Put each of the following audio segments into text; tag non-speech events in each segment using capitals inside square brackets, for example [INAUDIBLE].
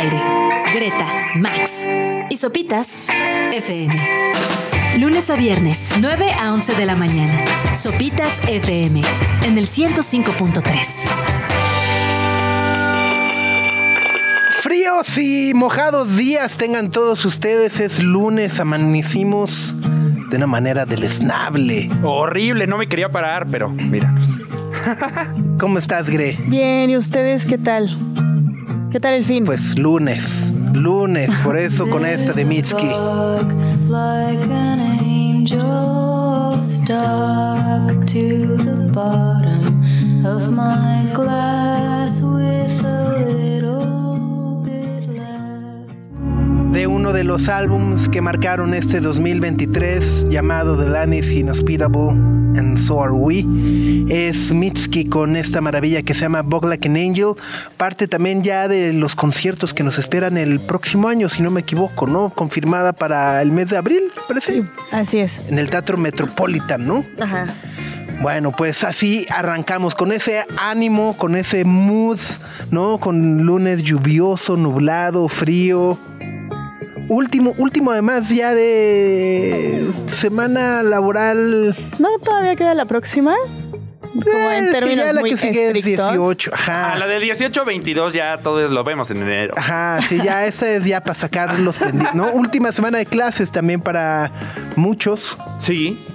aire. Greta, Max y Sopitas FM. Lunes a viernes, 9 a 11 de la mañana. Sopitas FM en el 105.3. Fríos y mojados días tengan todos ustedes. Es lunes, amanecimos de una manera deleznable. Horrible, no me quería parar, pero mira. ¿Cómo estás, Gre? Bien, ¿y ustedes qué tal? ¿Qué tal el fin? Pues lunes, lunes, por eso con esta de Mitski. like an angel stuck to the bottom of my glass with de uno de los álbums que marcaron este 2023 llamado The Land is Inhospitable and So Are We es Mitski con esta maravilla que se llama Bug Like an Angel parte también ya de los conciertos que nos esperan el próximo año si no me equivoco ¿no? confirmada para el mes de abril parece Así es. en el Teatro Metropolitan ¿no? Ajá. Bueno, pues así arrancamos con ese ánimo, con ese mood, ¿no? Con lunes lluvioso, nublado, frío. Último, último además ya de semana laboral. No, todavía queda la próxima. Como Eh, en es que términos ya la muy que sigue es estrictos. 18. A Ajá. Ah, la de 18-22 ya todos lo vemos en enero. Ajá, sí, ya [LAUGHS] esta es ya para sacar los pendientes, ¿no? Última semana de clases también para muchos. Sí.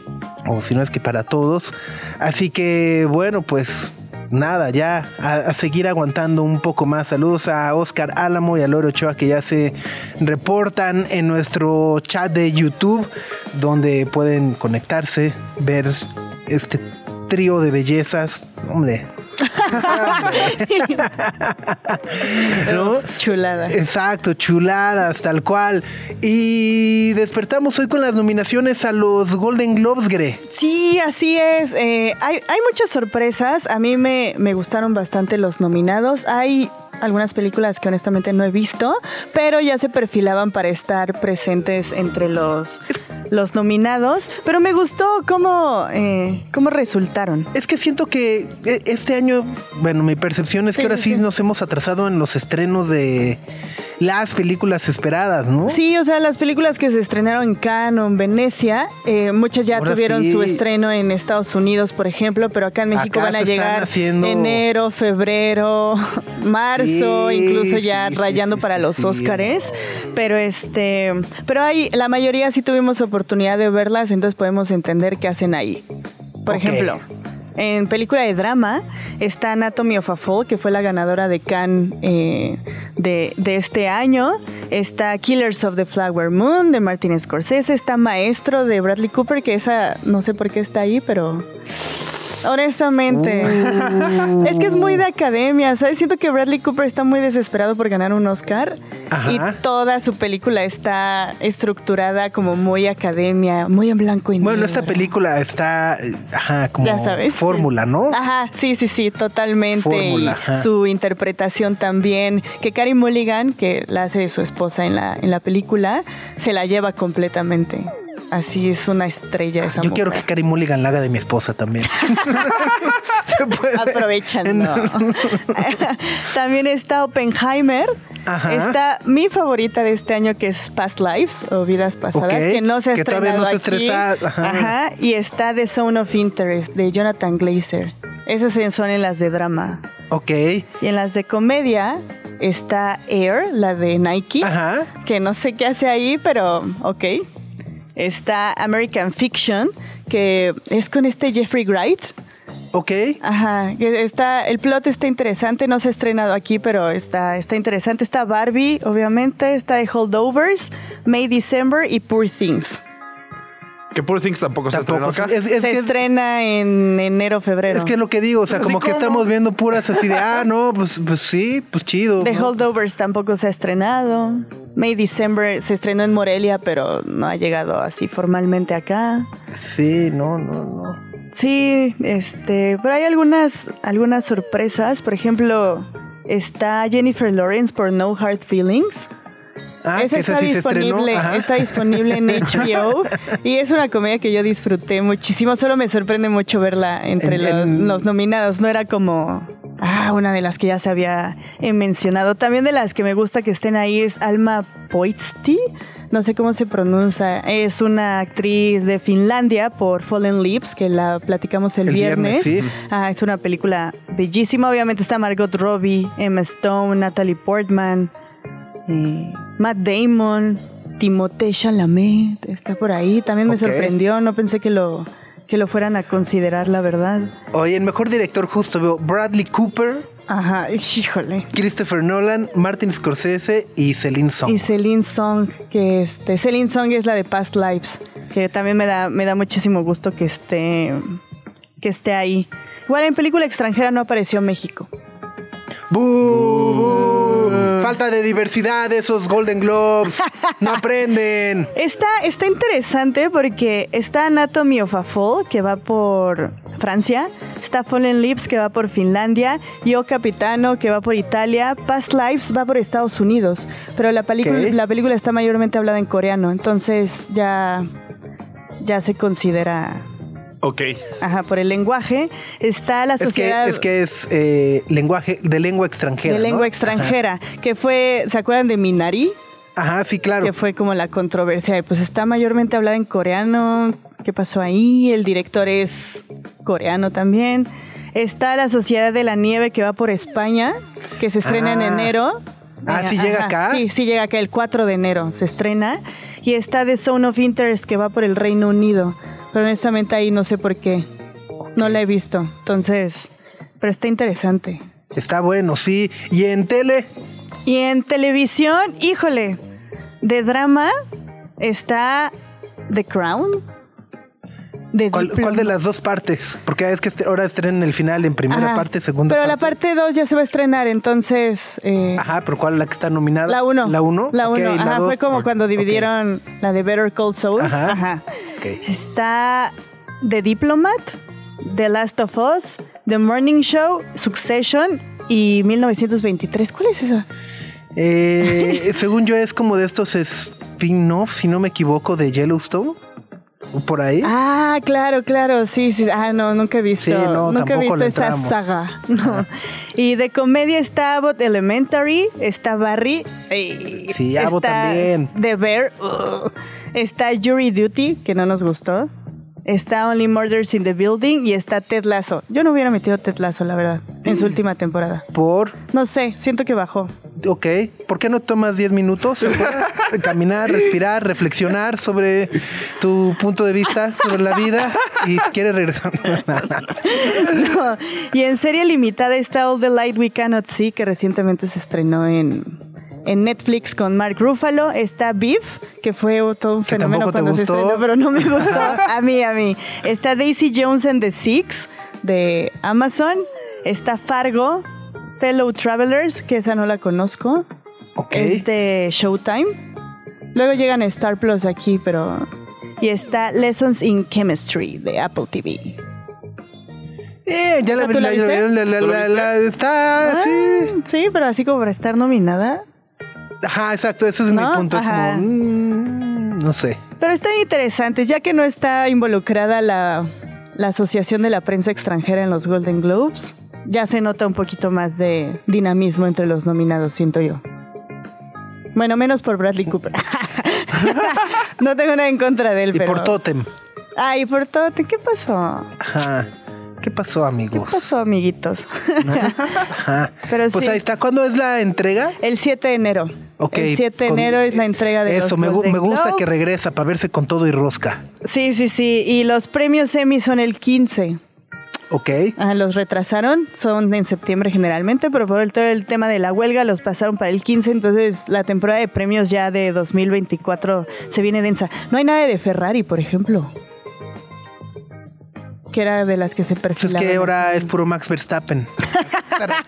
o si no es que para todos. Así que bueno, pues nada, ya a, seguir aguantando un poco más. Saludos a Oscar Álamo y a Loro Ochoa que ya se reportan en nuestro chat de YouTube, donde pueden conectarse, ver este trío de bellezas. Hombre. ¿No? Chulada. Exacto, chuladas, tal cual. Y despertamos hoy con las nominaciones a los Golden Globes, Gre. Sí, así es. Eh, hay, hay muchas sorpresas. A mí me, me gustaron bastante los nominados. Hay algunas películas que honestamente no he visto, pero ya se perfilaban para estar presentes entre los, los nominados. Pero me gustó cómo, eh, cómo resultaron. Es que siento que eh, este año, bueno, mi percepción es que ahora sí, sí. nos hemos atrasado en los estrenos de las películas esperadas, ¿no? Sí, o sea, las películas que se estrenaron en Cannes o en Venecia, eh, muchas ya Ahora tuvieron sí. su estreno en Estados Unidos, por ejemplo, pero acá en México Acá van a llegar haciendo- enero, febrero, marzo, Sí, incluso ya sí, rayando para los. Óscares. Pero este, pero hay, la mayoría sí tuvimos oportunidad de verlas, entonces podemos entender qué hacen ahí. Por ejemplo, en película de drama está Anatomy of a Fall, que fue la ganadora de Cannes eh, de, de este año. Está Killers of the Flower Moon de Martin Scorsese. Está Maestro de Bradley Cooper, que esa no sé por qué está ahí, pero honestamente es que es muy de academia, ¿sabes? Siento que Bradley Cooper está muy desesperado por ganar un Oscar Ajá. y toda su película está estructurada como muy academia, muy en blanco y negro. Bueno, esta película está, ajá, como Ya sabes. fórmula, sí. ¿no? Ajá, sí, sí, sí, totalmente. Fórmula, y ajá. su interpretación también. Que Carey Mulligan, que la hace su esposa en la, en la película, se la lleva completamente. Así es una estrella esa Yo quiero que. Carey Mulligan la haga de mi esposa también. [LAUGHS] Se puede. Aprovechando. [LAUGHS] También está Oppenheimer. Ajá. Está mi favorita de este año que es Past Lives o Vidas Pasadas, que no se ha que todavía estrenado no se aquí. ajá. Ajá, Y está The Zone of Interest de Jonathan Glazer. Esas son en las de drama. Ok. Y en las de comedia está Air, la de Nike, Ajá. que no sé qué hace ahí, pero ok. Está American Fiction, que es con este Jeffrey Wright. Ok. Ajá, está, el plot está interesante, no se ha estrenado aquí, pero está, está interesante. Está Barbie, obviamente, está The Holdovers, May December y Poor Things. Que Poor Things tampoco, se Tampoco. estrenó acá. Es, es se que, estrena en enero, febrero. es que es lo que digo, o sea, Así como que como- estamos viendo puras así de, ah, no, pues, pues sí, pues chido. The ¿no? Holdovers tampoco se ha estrenado. May December se estrenó en Morelia, pero no ha llegado así formalmente acá. Sí, no, no, no. Sí, este, pero hay algunas, algunas sorpresas. Por ejemplo, está Jennifer Lawrence por No Hard Feelings. Ah, Esa está sí disponible, está disponible en [LAUGHS] HBO y es una comedia que yo disfruté muchísimo. Solo me sorprende mucho verla entre En- los, en- los nominados. No era como Ah, una de las que ya se había eh, mencionado. También de las que me gusta que estén ahí es Alma Poitsti. No sé cómo se pronuncia. Es una actriz de Finlandia por Fallen Lips, que la platicamos el, El viernes, viernes. sí. Ah, es una película bellísima. Obviamente está Margot Robbie, Emma Stone, Natalie Portman, eh, Matt Damon, Timothée Chalamet. Está por ahí. También me sorprendió. No pensé que lo, que lo fueran a considerar, la verdad. Oye, el mejor director justo veo Bradley Cooper, Ajá, [LAUGHS] híjole. Christopher Nolan, Martin Scorsese y Celine Song. Y Celine Song, que este, Celine Song es la de Past Lives, que también me da, me da muchísimo gusto que esté, que esté ahí. Igual en película extranjera no apareció México. ¡Bú! bú! Falta de diversidad de esos Golden Globes. No [LAUGHS] aprenden. Está, está interesante porque está Anatomy of a Fall, que va por Francia, está Fallen Lips, que va por Finlandia, Yo Capitano, que va por Italia, Past Lives va por Estados Unidos, pero la, la película está mayormente hablada en coreano, entonces ya, ya se considera... Ok. Ajá, por el lenguaje. Está la Es que sociedad es, que es eh, lenguaje de lengua extranjera. de ¿no? lengua extranjera, que fue, ¿se acuerdan de Minari? Ajá, sí, claro. Que fue como la controversia de, pues está mayormente hablada en coreano, ¿qué pasó ahí? El director es coreano también. Está la Sociedad de la Nieve que va por España, que se estrena en Ah. enero. Ah, ¿sí llega ajá, acá? Sí, sí llega acá el 4 de enero, se estrena. Y está The Zone of Interest que va por el Reino Unido. Pero honestamente ahí no sé por qué. No la he visto. Entonces, pero está interesante. Está bueno, sí. Y en tele, Y en televisión, híjole, de drama está The Crown. De ¿cuál, de las dos partes? Porque es que ahora estrenan el final en primera Ajá. parte, segunda Pero la parte. parte 2 ya se va a estrenar, entonces... eh, Ajá, pero ¿cuál es la que está nominada? La 1. ¿La 1? La 1. Ajá, fue como cuando dividieron la de Better Call Saul. Ajá. Ajá. Está The Diplomat, The Last of Us, The Morning Show, Succession y 1923. ¿Cuál es esa? Eh, [LAUGHS] según yo es como de estos spin-offs, si no me equivoco, de Yellowstone. Por ahí. Ah, claro, claro, sí, sí. Ah, no, nunca he visto. Sí, no, nunca he visto esa saga. [LAUGHS] No. Y de comedia está Abbott Elementary, está Barry. Sí, Abbott también. The Bear. ugh, está Jury Duty, que no nos gustó. Está Only Murders in the Building y está Ted Lasso. Yo no hubiera metido Ted Lasso, la verdad, en su última temporada. Por, No sé, siento que bajó. ok, ¿por qué no tomas 10 minutos? [LAUGHS] Caminar, respirar, reflexionar sobre tu punto de vista sobre la vida y si quieres regresar. [LAUGHS] No. Y en serie limitada está All the Light We Cannot See, que recientemente se estrenó en, en Netflix con Mark Ruffalo. Está Beef, que fue todo un Que fenómeno cuando se estrenó, pero no me gustó. [LAUGHS] A mí, a mí. Está Daisy Jones and the Six de Amazon. Está Fargo, Fellow Travelers, que esa no la conozco. ok. Es de Showtime. Luego llegan a Star Plus aquí, pero... Y está Lessons in Chemistry de Apple TV. Eh, ya la, ¿Ah, la la- la- está, Ah, sí. sí, pero así como para estar nominada. Ajá, exacto, ese es mi punto. Es como, mm, no sé. Pero están interesantes, ya que no está involucrada la, la Asociación de la Prensa Extranjera en los Golden Globes. Ya se nota un poquito más de dinamismo entre los nominados, siento yo. Bueno, menos por Bradley Cooper. [LAUGHS] no tengo nada en contra de él, Y pero... por Totem. Ay, por Tote, ¿qué pasó? Ajá. ¿Qué pasó, ¿Qué amigos? pasó, amiguitos? Ajá. Pero pues sí. ahí está. ¿Cuándo es la entrega? El 7 de enero. El 7 de con- enero es la entrega de Eso, los me, Golden me gusta que regresa para verse con todo y rosca. Sí, sí, sí. Y los premios Emmy son el 15. Ok. Ah, los retrasaron, son en septiembre generalmente, pero por el, todo el tema de la huelga los pasaron para el 15, entonces la temporada de premios ya de 2024 se viene densa. No hay nada de Ferrari, por ejemplo. Que era de las que se Pues es perfilaban. que ahora es puro Max Verstappen. [LAUGHS] Tarats.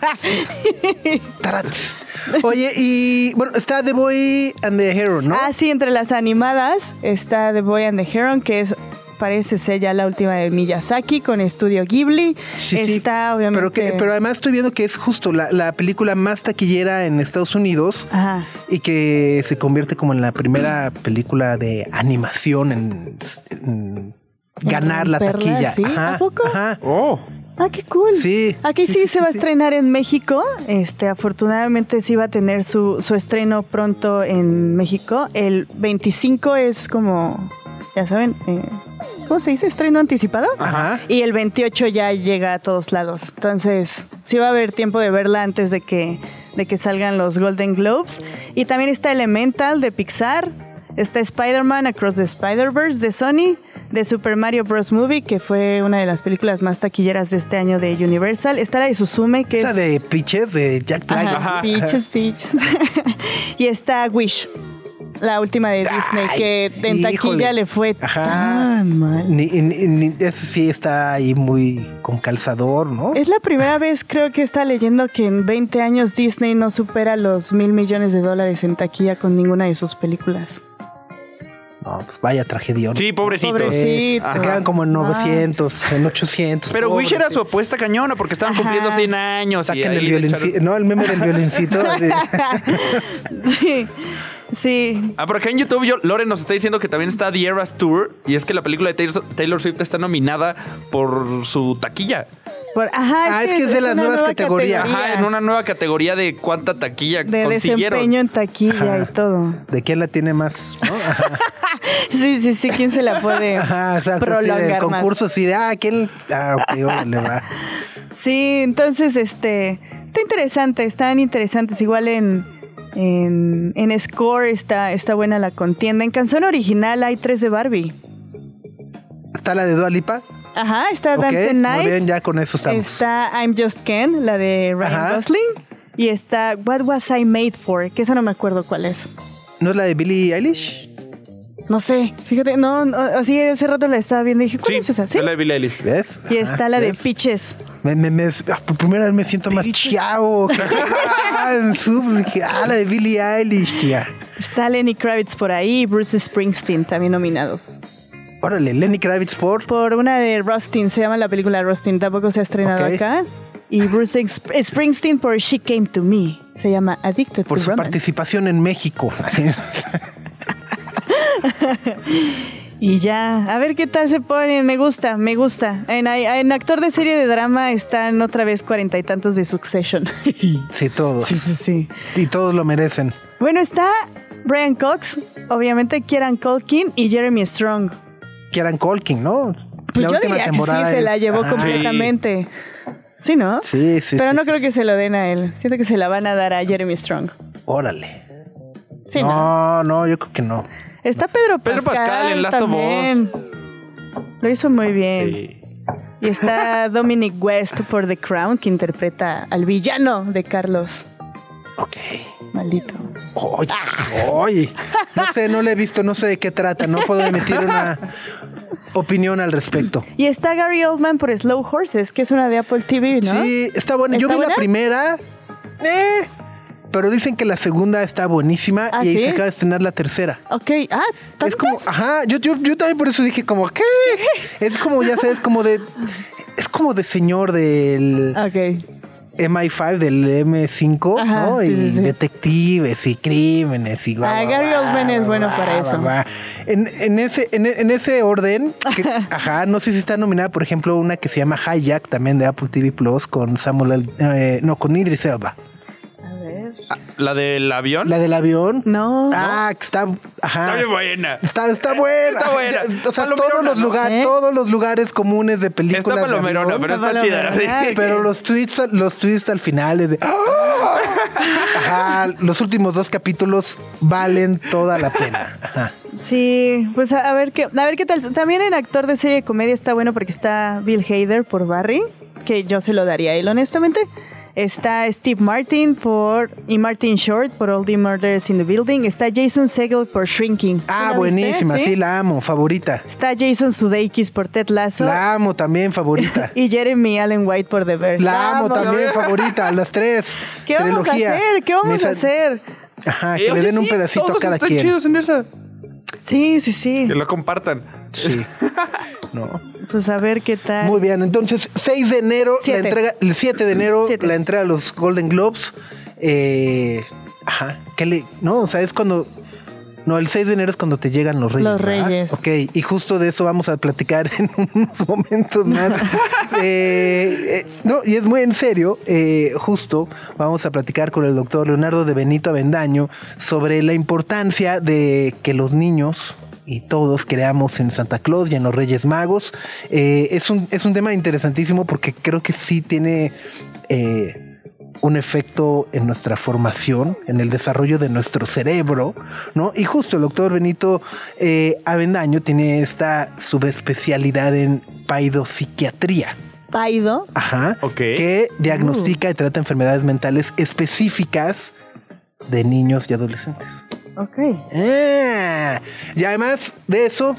Tarats. Oye, y bueno, está The Boy and the Hero, ¿no? Ah, sí, entre las animadas está The Boy and the Heron, que es parece ser ya la última de Miyazaki con Estudio Ghibli. Sí, sí. está obviamente... Pero, que, pero además estoy viendo que es justo la, la película más taquillera en Estados Unidos Ajá. y que se convierte como en la primera película de animación en, en ganar la romperla, taquilla. ¿sí? Ajá, ¿A poco? ajá. Oh. Ah, qué cool. Sí. Aquí sí, Sí, sí, se sí, va a estrenar en México. Este, afortunadamente sí va a tener su, su estreno pronto en México. El 25 es como, ya saben, eh, ¿cómo se dice? Estreno anticipado. Ajá. Y el 28 ya llega a todos lados. Entonces, sí va a haber tiempo de verla antes de que, de que salgan los Golden Globes. Y también está Elemental de Pixar. Está Spider-Man Across the Spider-Verse de Sony. De Super Mario Bros. Movie, que fue una de las películas más taquilleras de este año de Universal. Está la de Suzume, que Esa es... de Pitches de Jack Black. Ajá, Ajá. Peaches, Peaches. [LAUGHS] y está Wish, la última de Disney, Ay, que en taquilla híjole. le fue Ajá. tan mal. Ni, ni- ni- ese sí está ahí muy con calzador, ¿no? Es la primera vez, creo que está leyendo que en 20 años Disney no supera los mil millones de dólares en taquilla con ninguna de sus películas. No, pues vaya tragedia. Sí, pobrecitos. Pobrecitos. Se quedan como en Ah. 900, en 800. Pero pobre. Wish era su apuesta cañona porque estaban Ajá. cumpliendo 100 años. Saquen el violincito. echaron- No, el meme del violincito. [LAUGHS] Sí, sí. Ah, por acá en YouTube yo, Lore nos está diciendo que también está The Eras Tour y es que la película de Taylor, Taylor Swift está nominada por su taquilla. Por- ajá, Ah, es que es de las nuevas nueva categorías. categoría Ajá, en una nueva categoría de cuánta taquilla de consiguieron. desempeño en taquilla Ajá. y todo. ¿De quién la tiene más? [LAUGHS] Sí, sí, sí, ¿quién se la puede ajá, sí, el prolongar más? concurso sí de, ah, ¿quién? Ah, ok, órale, va. Sí, entonces, este, está interesante, están interesantes. Igual en, en, en Score está, está buena la contienda. En canción original hay tres de Barbie. Está la de Dua Lipa. Ajá, está Dance Night. muy bien, ya con eso estamos. Está I'm Just Ken, la de Ryan Ajá. Gosling. Y está What Was I Made For, que esa no me acuerdo cuál es. ¿No es la de Billie Eilish? No sé, fíjate, no, no, así ese rato la estaba viendo y dije, ¿cuál Sí, es esa? ¿Sí? es la de Billie Eilish. ¿Ves? Y Ajá, está la de ¿ves? Peaches. Me, me, me- ah, por primera vez me siento más chavo. [LAUGHS] ah, en sub, dije, ah, la de Billie Eilish, tía. Está Lenny Kravitz por ahí y Bruce Springsteen también nominados. Órale, Lenny Kravitz por. Por una de Rustin, se llama la película Rustin, tampoco se ha estrenado acá. Y Bruce Sp- Springsteen por She Came to Me, se llama Addicted Por to su Romance. participación en México. [LAUGHS] [LAUGHS] Y ya, a ver qué tal se ponen, me gusta, me gusta. En, en actor de serie de drama están otra vez cuarenta y tantos de Succession. [LAUGHS] Sí, todos. sí, sí, sí. Y todos lo merecen. Bueno, está Brian Cox, obviamente Kieran Culkin y Jeremy Strong. Kieran Colkin, ¿no? Pues yo diría que sí, se la llevó Ajá. completamente. Sí, ¿no? Sí, sí. Pero sí, no creo que se lo den a él. Siento que se la van a dar a Jeremy Strong. Órale. Sí, ¿no? no, no, yo creo que no. Está Pedro Pedro Pascal, Pascal en Last of Us. también. Lo hizo muy bien. Sí. Y está [LAUGHS] Dominic West por The Crown, que interpreta al villano de Carlos. Ok. Maldito. Oye, oye. No [LAUGHS] sé, no la he visto, no sé de qué trata. No puedo emitir una opinión al respecto. Y está Gary Oldman por Slow Horses, que es una de Apple TV, ¿no? Sí, está buena. Yo ¿Está vi buena? la primera. Eh, pero dicen que la segunda está buenísima ¿Ah, y ahí sí? se acaba de estrenar la tercera. Ok. Ah, Es como, ajá, yo, yo, yo también por eso dije como, ¿qué? [LAUGHS] Es como, ya sabes, como de... Es como de señor del Ok. MI5, del M5, Ajá, ¿no? sí, y sí, detectives y crímenes y guau, Ah, Gary Oldman es bueno guau, para eso. guau. En, en ese, en, en ese orden, que- [LAUGHS] ajá, no sé si está nominada, por ejemplo, una que se llama Hijack, también de Apple TV Plus, con Samuel, eh, no, con Idris Elba. Ah, ¿La del avión? La del avión. No. Ah, que está, ajá. Está bien buena. Está, está buena. Está buena. Ya, O sea, todos los, ¿no? lugares, ¿Eh? todos los lugares comunes de películas. Está de palomerona, avión. pero está Está chida. palomerona. sí. Pero los tweets, los tweets al final es de. ¡Ah! Ajá, los últimos dos capítulos valen toda la pena. Ajá. Sí, pues a, a ver qué, a ver qué tal. También en actor de serie de comedia está bueno porque está Bill Hader por Barry, que yo se lo daría a él honestamente. Está Steve Martin por y Martin Short por All the Murders in the Building. Está Jason Segel por Shrinking. Ah, ¿Tú la buenísima, viste? sí, la amo, favorita. Está Jason Sudeikis por Ted Lasso La amo también, favorita. [LAUGHS] y Jeremy Allen White por The Bear. La amo también, [LAUGHS] favorita, las tres. ¿Qué vamos Trilogía. a hacer? ¿Qué vamos a hacer? Ajá, Eh, que le oye, den un pedacito a cada están quien. chidos en esa. Sí, sí, sí. Que lo compartan. Sí. [LAUGHS] No. Pues a ver qué tal. Muy bien, entonces 6 de enero, Siete. la entrega, el 7 de enero, Siete. la entrega a los Golden Globes. Eh, ajá, ¿qué le, no, o sea, es cuando No, el 6 de enero es cuando te llegan los reyes. Los ¿verdad? reyes. Ok, y justo de eso vamos a platicar [LAUGHS] en unos momentos más. [LAUGHS] Eh, eh, no, y es muy en serio, eh, justo vamos a platicar con el doctor Leonardo de Benito Avendaño sobre la importancia de que los niños y todos creamos en Santa Claus y en los Reyes Magos. Eh, es, un, es un tema interesantísimo porque creo que sí tiene... eh, un efecto en nuestra formación, en el desarrollo de nuestro cerebro, ¿no? Y justo el doctor Benito eh, Avendaño tiene esta subespecialidad en paidopsiquiatría. Paido. Ajá. Ok. Que diagnostica y trata enfermedades mentales específicas de niños y adolescentes. Ok. Ah, y además de eso,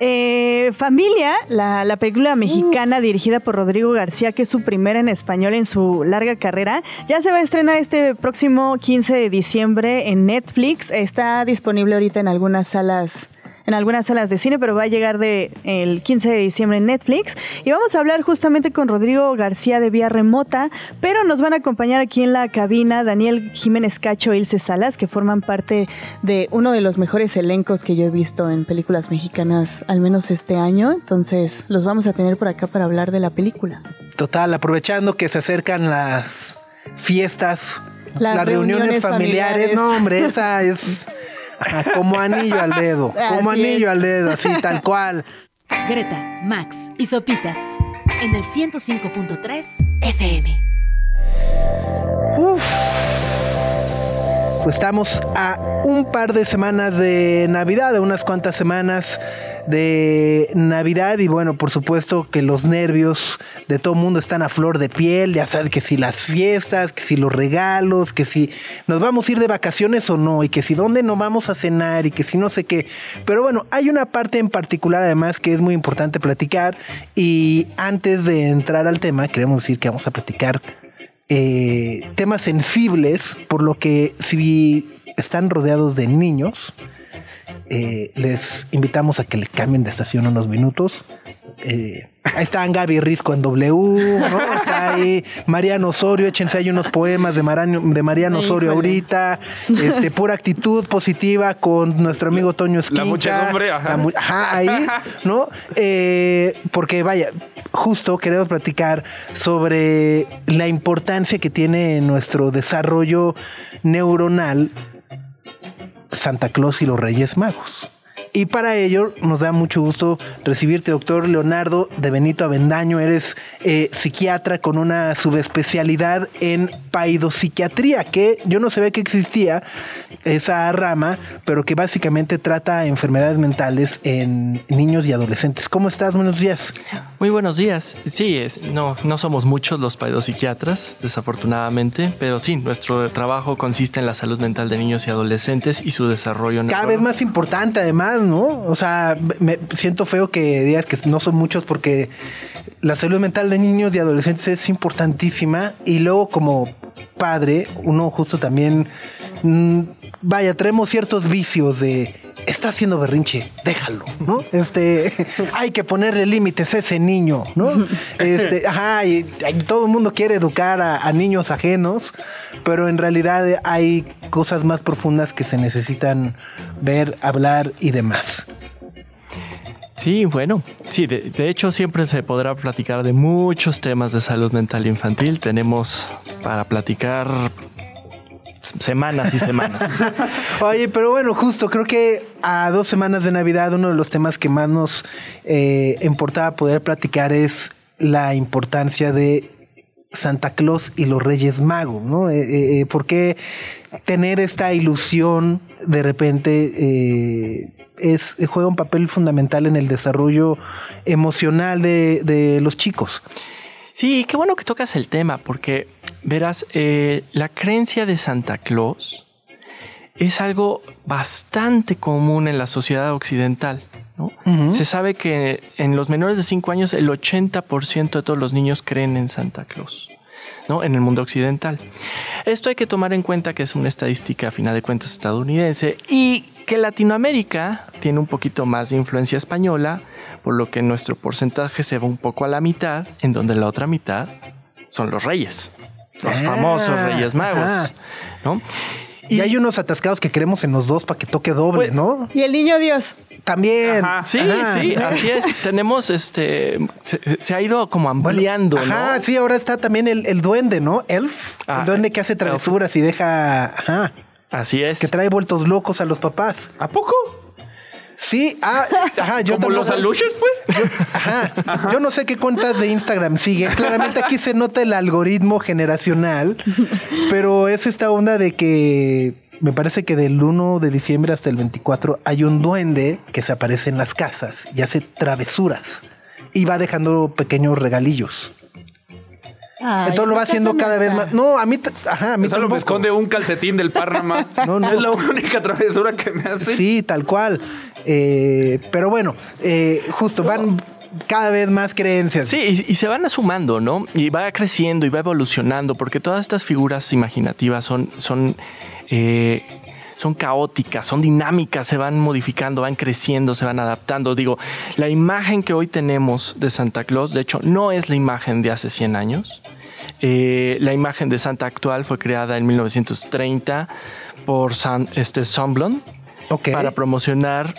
Eh, Familia, la, la película mexicana dirigida por Rodrigo García, que es su primera en español en su larga carrera, ya se va a estrenar este próximo 15 de diciembre en Netflix. Está disponible ahorita en algunas salas. En algunas salas de cine, pero va a llegar de el 15 de diciembre en Netflix. Y vamos a hablar justamente con Rodrigo García de vía remota, pero nos van a acompañar aquí en la cabina Daniel Jiménez Cacho e Ilse Salas, que forman parte de uno de los mejores elencos que yo he visto en películas mexicanas, al menos este año. Entonces, los vamos a tener por acá para hablar de la película. total, aprovechando que se acercan las fiestas, Las las, reuniones, reuniones familiares. familiares. No, hombre, esa [LAUGHS] es como anillo al dedo, [LAUGHS] como Así anillo es. al dedo, así tal [LAUGHS] cual. Greta, Max y Sopitas en el 105.3 FM. Pues estamos a un par de semanas de Navidad, a unas cuantas semanas de Navidad y bueno, por supuesto que los nervios de todo mundo están a flor de piel, ya sabes que si las fiestas, que si los regalos, que si nos vamos a ir de vacaciones o no y que si dónde nos vamos a cenar y que si no sé qué. Pero bueno, hay una parte en particular además que es muy importante platicar y antes de entrar al tema, queremos decir que vamos a platicar eh, temas sensibles, por lo que si están rodeados de niños, eh, les invitamos a que le cambien de estación unos minutos. Eh, ahí están Gaby Risco en W, ¿no? Está ahí Mariano Osorio, échense ahí unos poemas de Mariano, de Mariano Osorio Híjole. ahorita. Este, pura actitud positiva con nuestro amigo Toño Esquinca. muchedumbre, ajá. La mu- ajá, ahí, ¿no? Eh, porque vaya, justo queremos platicar sobre la importancia que tiene en nuestro desarrollo neuronal Santa Claus y los Reyes Magos. Y para ello nos da mucho gusto recibirte, doctor Leonardo de Benito Avendaño. Eres eh, psiquiatra con una subespecialidad en paidopsiquiatría, que yo no sabía que existía esa rama, pero que básicamente trata enfermedades mentales en niños y adolescentes. ¿Cómo estás? Buenos días. Muy buenos días. Sí, es, no, no somos muchos los paidopsiquiatras, desafortunadamente, pero sí, nuestro trabajo consiste en la salud mental de niños y adolescentes y su desarrollo Cada vez más importante, además, ¿no? O sea, me siento feo que digas que no son muchos porque la salud mental de niños y adolescentes es importantísima y luego como padre, uno justo también, mm, vaya, traemos ciertos vicios de... Está haciendo berrinche, déjalo, ¿no? Este, [LAUGHS] hay que ponerle límites a ese niño, ¿no? Este, [LAUGHS] ajá, y, y todo el mundo quiere educar a, a niños ajenos, pero en realidad hay cosas más profundas que se necesitan ver, hablar y demás. Sí, bueno, sí, de, de hecho siempre se podrá platicar de muchos temas de salud mental infantil. Tenemos para platicar semanas y semanas. [LAUGHS] Oye, pero bueno, justo creo que a dos semanas de Navidad uno de los temas que más nos eh, importaba poder platicar es la importancia de Santa Claus y los Reyes Magos, ¿no? Eh, eh, eh, ¿Por qué tener esta ilusión de repente eh, es, juega un papel fundamental en el desarrollo emocional de los chicos? Sí, qué bueno que tocas el tema, porque verás, eh, la creencia de Santa Claus es algo bastante común en la sociedad occidental. Se sabe que en los menores de 5 años el 80% de todos los niños creen en Santa Claus. ¿no? en el mundo occidental. Esto hay que tomar en cuenta que es una estadística a final de cuentas estadounidense y que Latinoamérica tiene un poquito más de influencia española, por lo que nuestro porcentaje se va un poco a la mitad, en donde la otra mitad son los reyes, los Ah, famosos reyes magos. ajá. ¿no? Y, hay unos atascados que queremos en los dos para que toque doble, Pues, ¿no? Y el niño Dios. También. Ajá. Sí, Ajá. sí, así es. Tenemos este. Se, se ha ido como Bueno, ampliando, Ajá, ¿no? sí, ahora está también el, el duende, ¿no? Elf. Ah, el duende que hace Elf. travesuras y deja. Ajá. Así es. Que trae vueltos locos a los papás. ¿A poco? Sí, ah, ajá, yo ¿Como los Alushers, pues? Ajá. Yo no sé qué cuentas de Instagram sigue. Claramente aquí se nota el algoritmo generacional, pero es esta onda de que me parece que del 1 de diciembre hasta el 24 hay un duende que se aparece en las casas y hace travesuras y va dejando pequeños regalillos. Ay, Entonces lo va ¿por qué haciendo cada vez más. No, a mí, ajá, a mí Solo me esconde un calcetín del par nada más. [LAUGHS] No, no. Es la única travesura que me hace. Sí, tal cual. Eh, pero bueno, eh, justo van cada vez más creencias. Sí, y, y se van sumando, ¿no? Y va creciendo y va evolucionando, porque todas estas figuras imaginativas son, son, eh, son caóticas, son dinámicas, se van modificando, van creciendo, se van adaptando. Digo, la imagen que hoy tenemos de Santa Claus, de hecho, no es la imagen de hace 100 años. Eh, la imagen de Santa actual fue creada en 1930 por San, este, Somblon para promocionar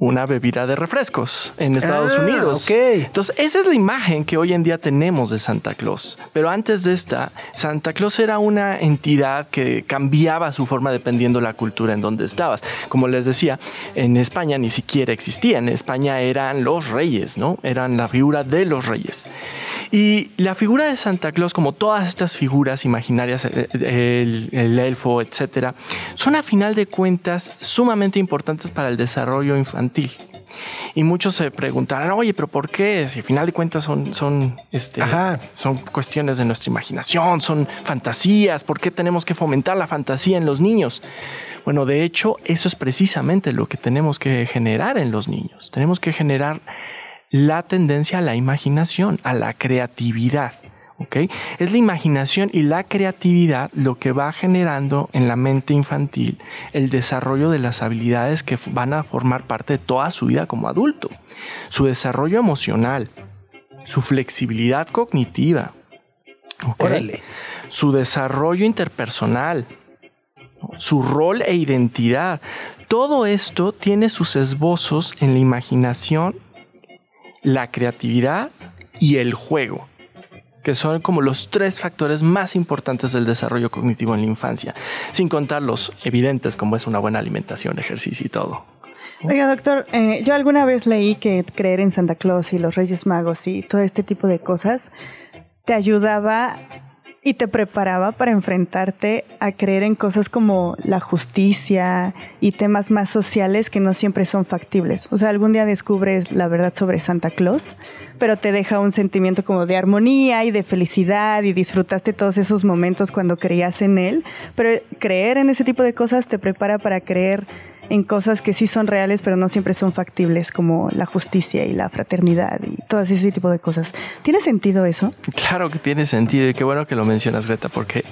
una bebida de refrescos en Estados Ah, Unidos. ok. Entonces, esa es la imagen que hoy en día tenemos de Santa Claus. Pero antes de esta, Santa Claus era una entidad que cambiaba su forma dependiendo la cultura en donde estabas. Como les decía, en España ni siquiera existía. En España eran los reyes, ¿no? Eran la figura de los reyes. Y la figura de Santa Claus, como todas estas figuras imaginarias, eh, el, el elfo, etcétera, son a final de cuentas sumamente importantes para el desarrollo infantil. Y muchos se preguntarán, oye, pero ¿por qué? Si a final de cuentas son, son, este, Ajá. son cuestiones de nuestra imaginación, son fantasías, ¿por qué tenemos que fomentar la fantasía en los niños? Bueno, de hecho, eso es precisamente lo que tenemos que generar en los niños. Tenemos que generar la tendencia a la imaginación, a la creatividad. ¿Ok? Es la imaginación y la creatividad lo que va generando en la mente infantil el desarrollo de las habilidades que van a formar parte de toda su vida como adulto. Su desarrollo emocional, su flexibilidad cognitiva, su desarrollo interpersonal, su rol e identidad. Todo esto tiene sus esbozos en la imaginación, la creatividad y el juego, que son como los tres factores más importantes del desarrollo cognitivo en la infancia, sin contar los evidentes como es una buena alimentación, ejercicio y todo. Oiga, doctor, eh, yo alguna vez leí que creer en Santa Claus y los Reyes Magos y todo este tipo de cosas te ayudaba y te preparaba para enfrentarte a creer en cosas como la justicia y temas más sociales que no siempre son factibles. O sea, algún día descubres la verdad sobre Santa Claus, pero te deja un sentimiento como de armonía y de felicidad y disfrutaste todos esos momentos cuando creías en él. Pero creer en ese tipo de cosas te prepara para creer en cosas que sí son reales, pero no siempre son factibles, como la justicia y la fraternidad y todo ese tipo de cosas. ¿Tiene sentido eso? Claro que tiene sentido y qué bueno que lo mencionas, Greta, porque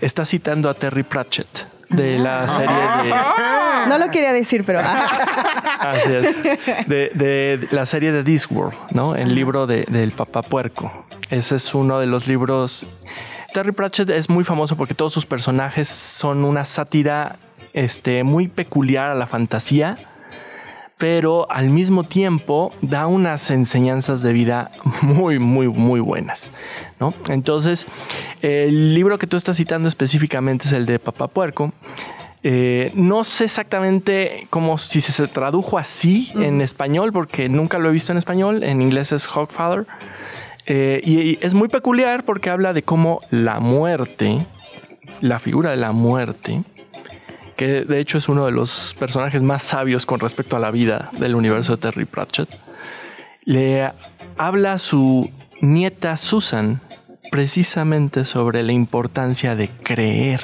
está citando a Terry Pratchett de la serie de... [LAUGHS] No lo quería decir, pero... [LAUGHS] Así es. De, de la serie de Discworld, ¿no? El libro de- del Papá Puerco. Ese es uno de los libros. Terry Pratchett es muy famoso porque todos sus personajes son una sátira este, muy peculiar a la fantasía, pero al mismo tiempo da unas enseñanzas de vida muy, muy, muy buenas. ¿no? Entonces, el libro que tú estás citando específicamente es el de Papá Puerco. Eh, no sé exactamente cómo si se tradujo así en español, porque nunca lo he visto en español. En inglés es Hogfather. Eh, y, y es muy peculiar porque habla de cómo la muerte, la figura de la muerte, que de hecho es uno de los personajes más sabios con respecto a la vida del universo de Terry Pratchett, le habla a su nieta Susan precisamente sobre la importancia de creer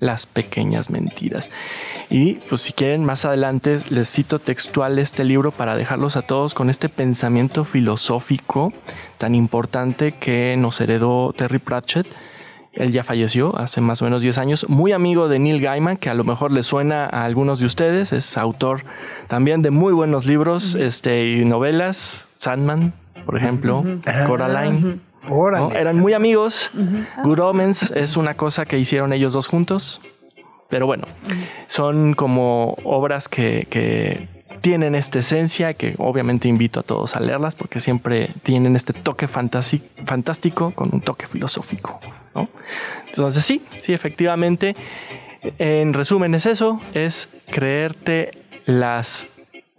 las pequeñas mentiras. Y pues si quieren más adelante les cito textual este libro para dejarlos a todos con este pensamiento filosófico tan importante que nos heredó Terry Pratchett. Él ya falleció hace más o menos 10 años, muy amigo de Neil Gaiman, que a lo mejor le suena a algunos de ustedes, es autor también de muy buenos libros este, y novelas, Sandman, por ejemplo, Coraline. Eran muy amigos. Good Omens es una cosa que hicieron ellos dos juntos. Pero bueno, son como obras que, que tienen esta esencia, que obviamente invito a todos a leerlas porque siempre tienen este toque fantástico con un toque filosófico. ¿no? Entonces sí, sí, efectivamente, en resumen es eso, es creerte las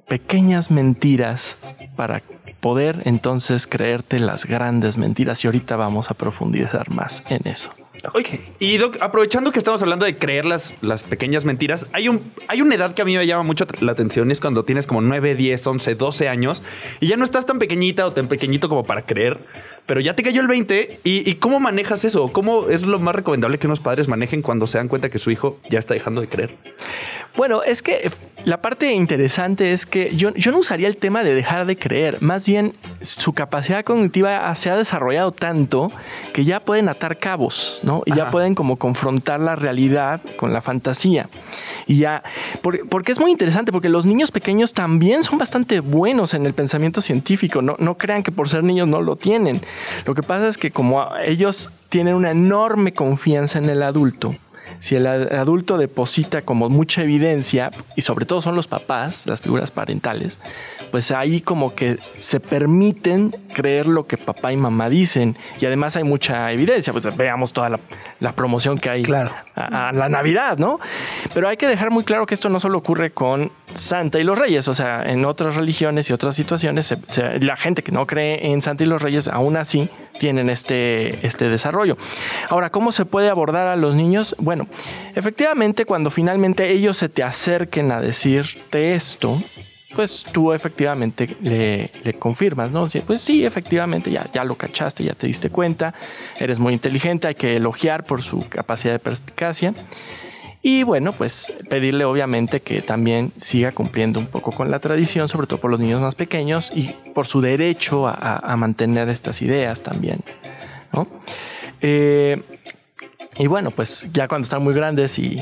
pequeñas mentiras para poder entonces creerte las grandes mentiras y ahorita vamos a profundizar más en eso. Oye, y Doc, aprovechando que estamos hablando de creer las, las pequeñas mentiras, hay, un, hay una edad que a mí me llama mucho la atención, es cuando tienes como 9, 10, 11, 12 años y ya no estás tan pequeñita o tan pequeñito como para creer, pero ya te cayó el 20 y, y ¿cómo manejas eso? ¿Cómo es lo más recomendable que unos padres manejen cuando se dan cuenta que su hijo ya está dejando de creer? Bueno, es que la parte interesante es que yo, yo no usaría el tema de dejar de creer, más bien su capacidad cognitiva se ha desarrollado tanto que ya pueden atar cabos, ¿no? Y ya pueden como confrontar la realidad con la fantasía. Y ya, por- porque es muy interesante, porque los niños pequeños también son bastante buenos en el pensamiento científico, no, no crean que por ser niños no lo tienen. Lo que pasa es que como ellos tienen una enorme confianza en el adulto, si el ad- adulto deposita como mucha evidencia, y sobre todo son los papás, las figuras parentales, pues ahí como que se permiten creer lo que papá y mamá dicen. Y además hay mucha evidencia, pues veamos toda la, la promoción que hay Claro. a, a la Navidad, ¿no? Pero hay que dejar muy claro que esto no solo ocurre con Santa y los Reyes, o sea, en otras religiones y otras situaciones, se- se- la gente que no cree en Santa y los Reyes aún así tienen este, este desarrollo. Ahora, ¿cómo se puede abordar a los niños? Bueno, efectivamente, cuando finalmente ellos se te acerquen a decirte esto, pues tú efectivamente le, le confirmas, ¿no? Pues sí, efectivamente, ya, ya lo cachaste, ya te diste cuenta, eres muy inteligente, hay que elogiar por su capacidad de perspicacia. Y bueno, pues pedirle obviamente que también siga cumpliendo un poco con la tradición, sobre todo por los niños más pequeños y por su derecho a, mantener estas ideas también, ¿no? Eh, y bueno, pues ya cuando están muy grandes y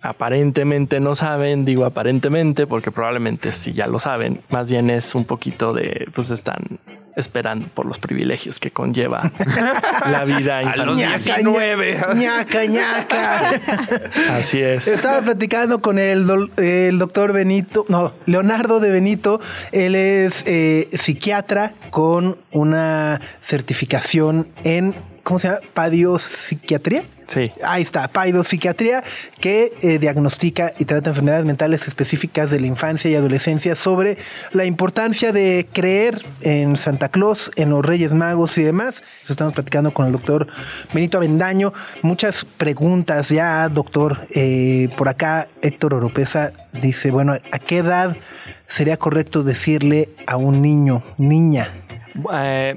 aparentemente no saben, digo aparentemente porque probablemente si ya lo saben, más bien es un poquito de, pues están esperando por los privilegios que conlleva [LAUGHS] la vida A los infantil. 19. ñaca, ñaca. [LAUGHS] Así es. Estaba platicando con el doctor Benito, no, Leonardo de Benito. Él es eh, psiquiatra con una certificación en, ¿cómo se llama? Padiopsiquiatría. Sí. Ahí está, paidopsiquiatría, que eh, diagnostica y trata enfermedades mentales específicas de la infancia y adolescencia sobre la importancia de creer en Santa Claus, en los Reyes Magos y demás. Estamos platicando con el doctor Benito Avendaño. Muchas preguntas ya, doctor. Eh, por acá, Héctor Oropesa dice, bueno, ¿a qué edad sería correcto decirle a un niño, niña? Eh,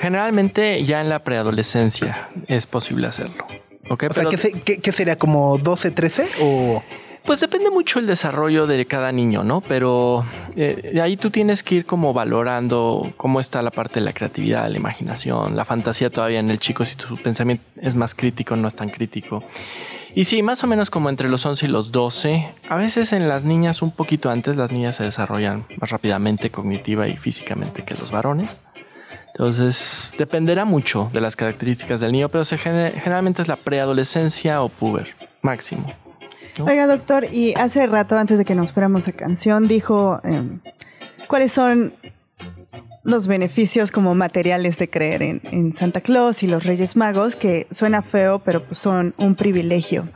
generalmente ya en la preadolescencia es posible hacerlo. ¿ok? O sea, ¿qué, se- qué- qué sería como 12, 13 o... Pues depende mucho el desarrollo de cada niño, ¿no? Pero eh, ahí tú tienes que ir como valorando cómo está la parte de la creatividad, la imaginación, la fantasía todavía en el chico, si tu pensamiento es más crítico, no es tan crítico. Y sí, más o menos como entre los 11 y los 12, a veces en las niñas un poquito antes, las niñas se desarrollan más rápidamente cognitiva y físicamente que los varones. Entonces, dependerá mucho de las características del niño, pero generalmente es la preadolescencia o puber, máximo. Oiga, doctor, y hace rato, antes de que nos fuéramos a canción, dijo em, cuáles son los beneficios como materiales de creer en, en Santa Claus y los Reyes Magos, que suena feo, pero pues son un privilegio.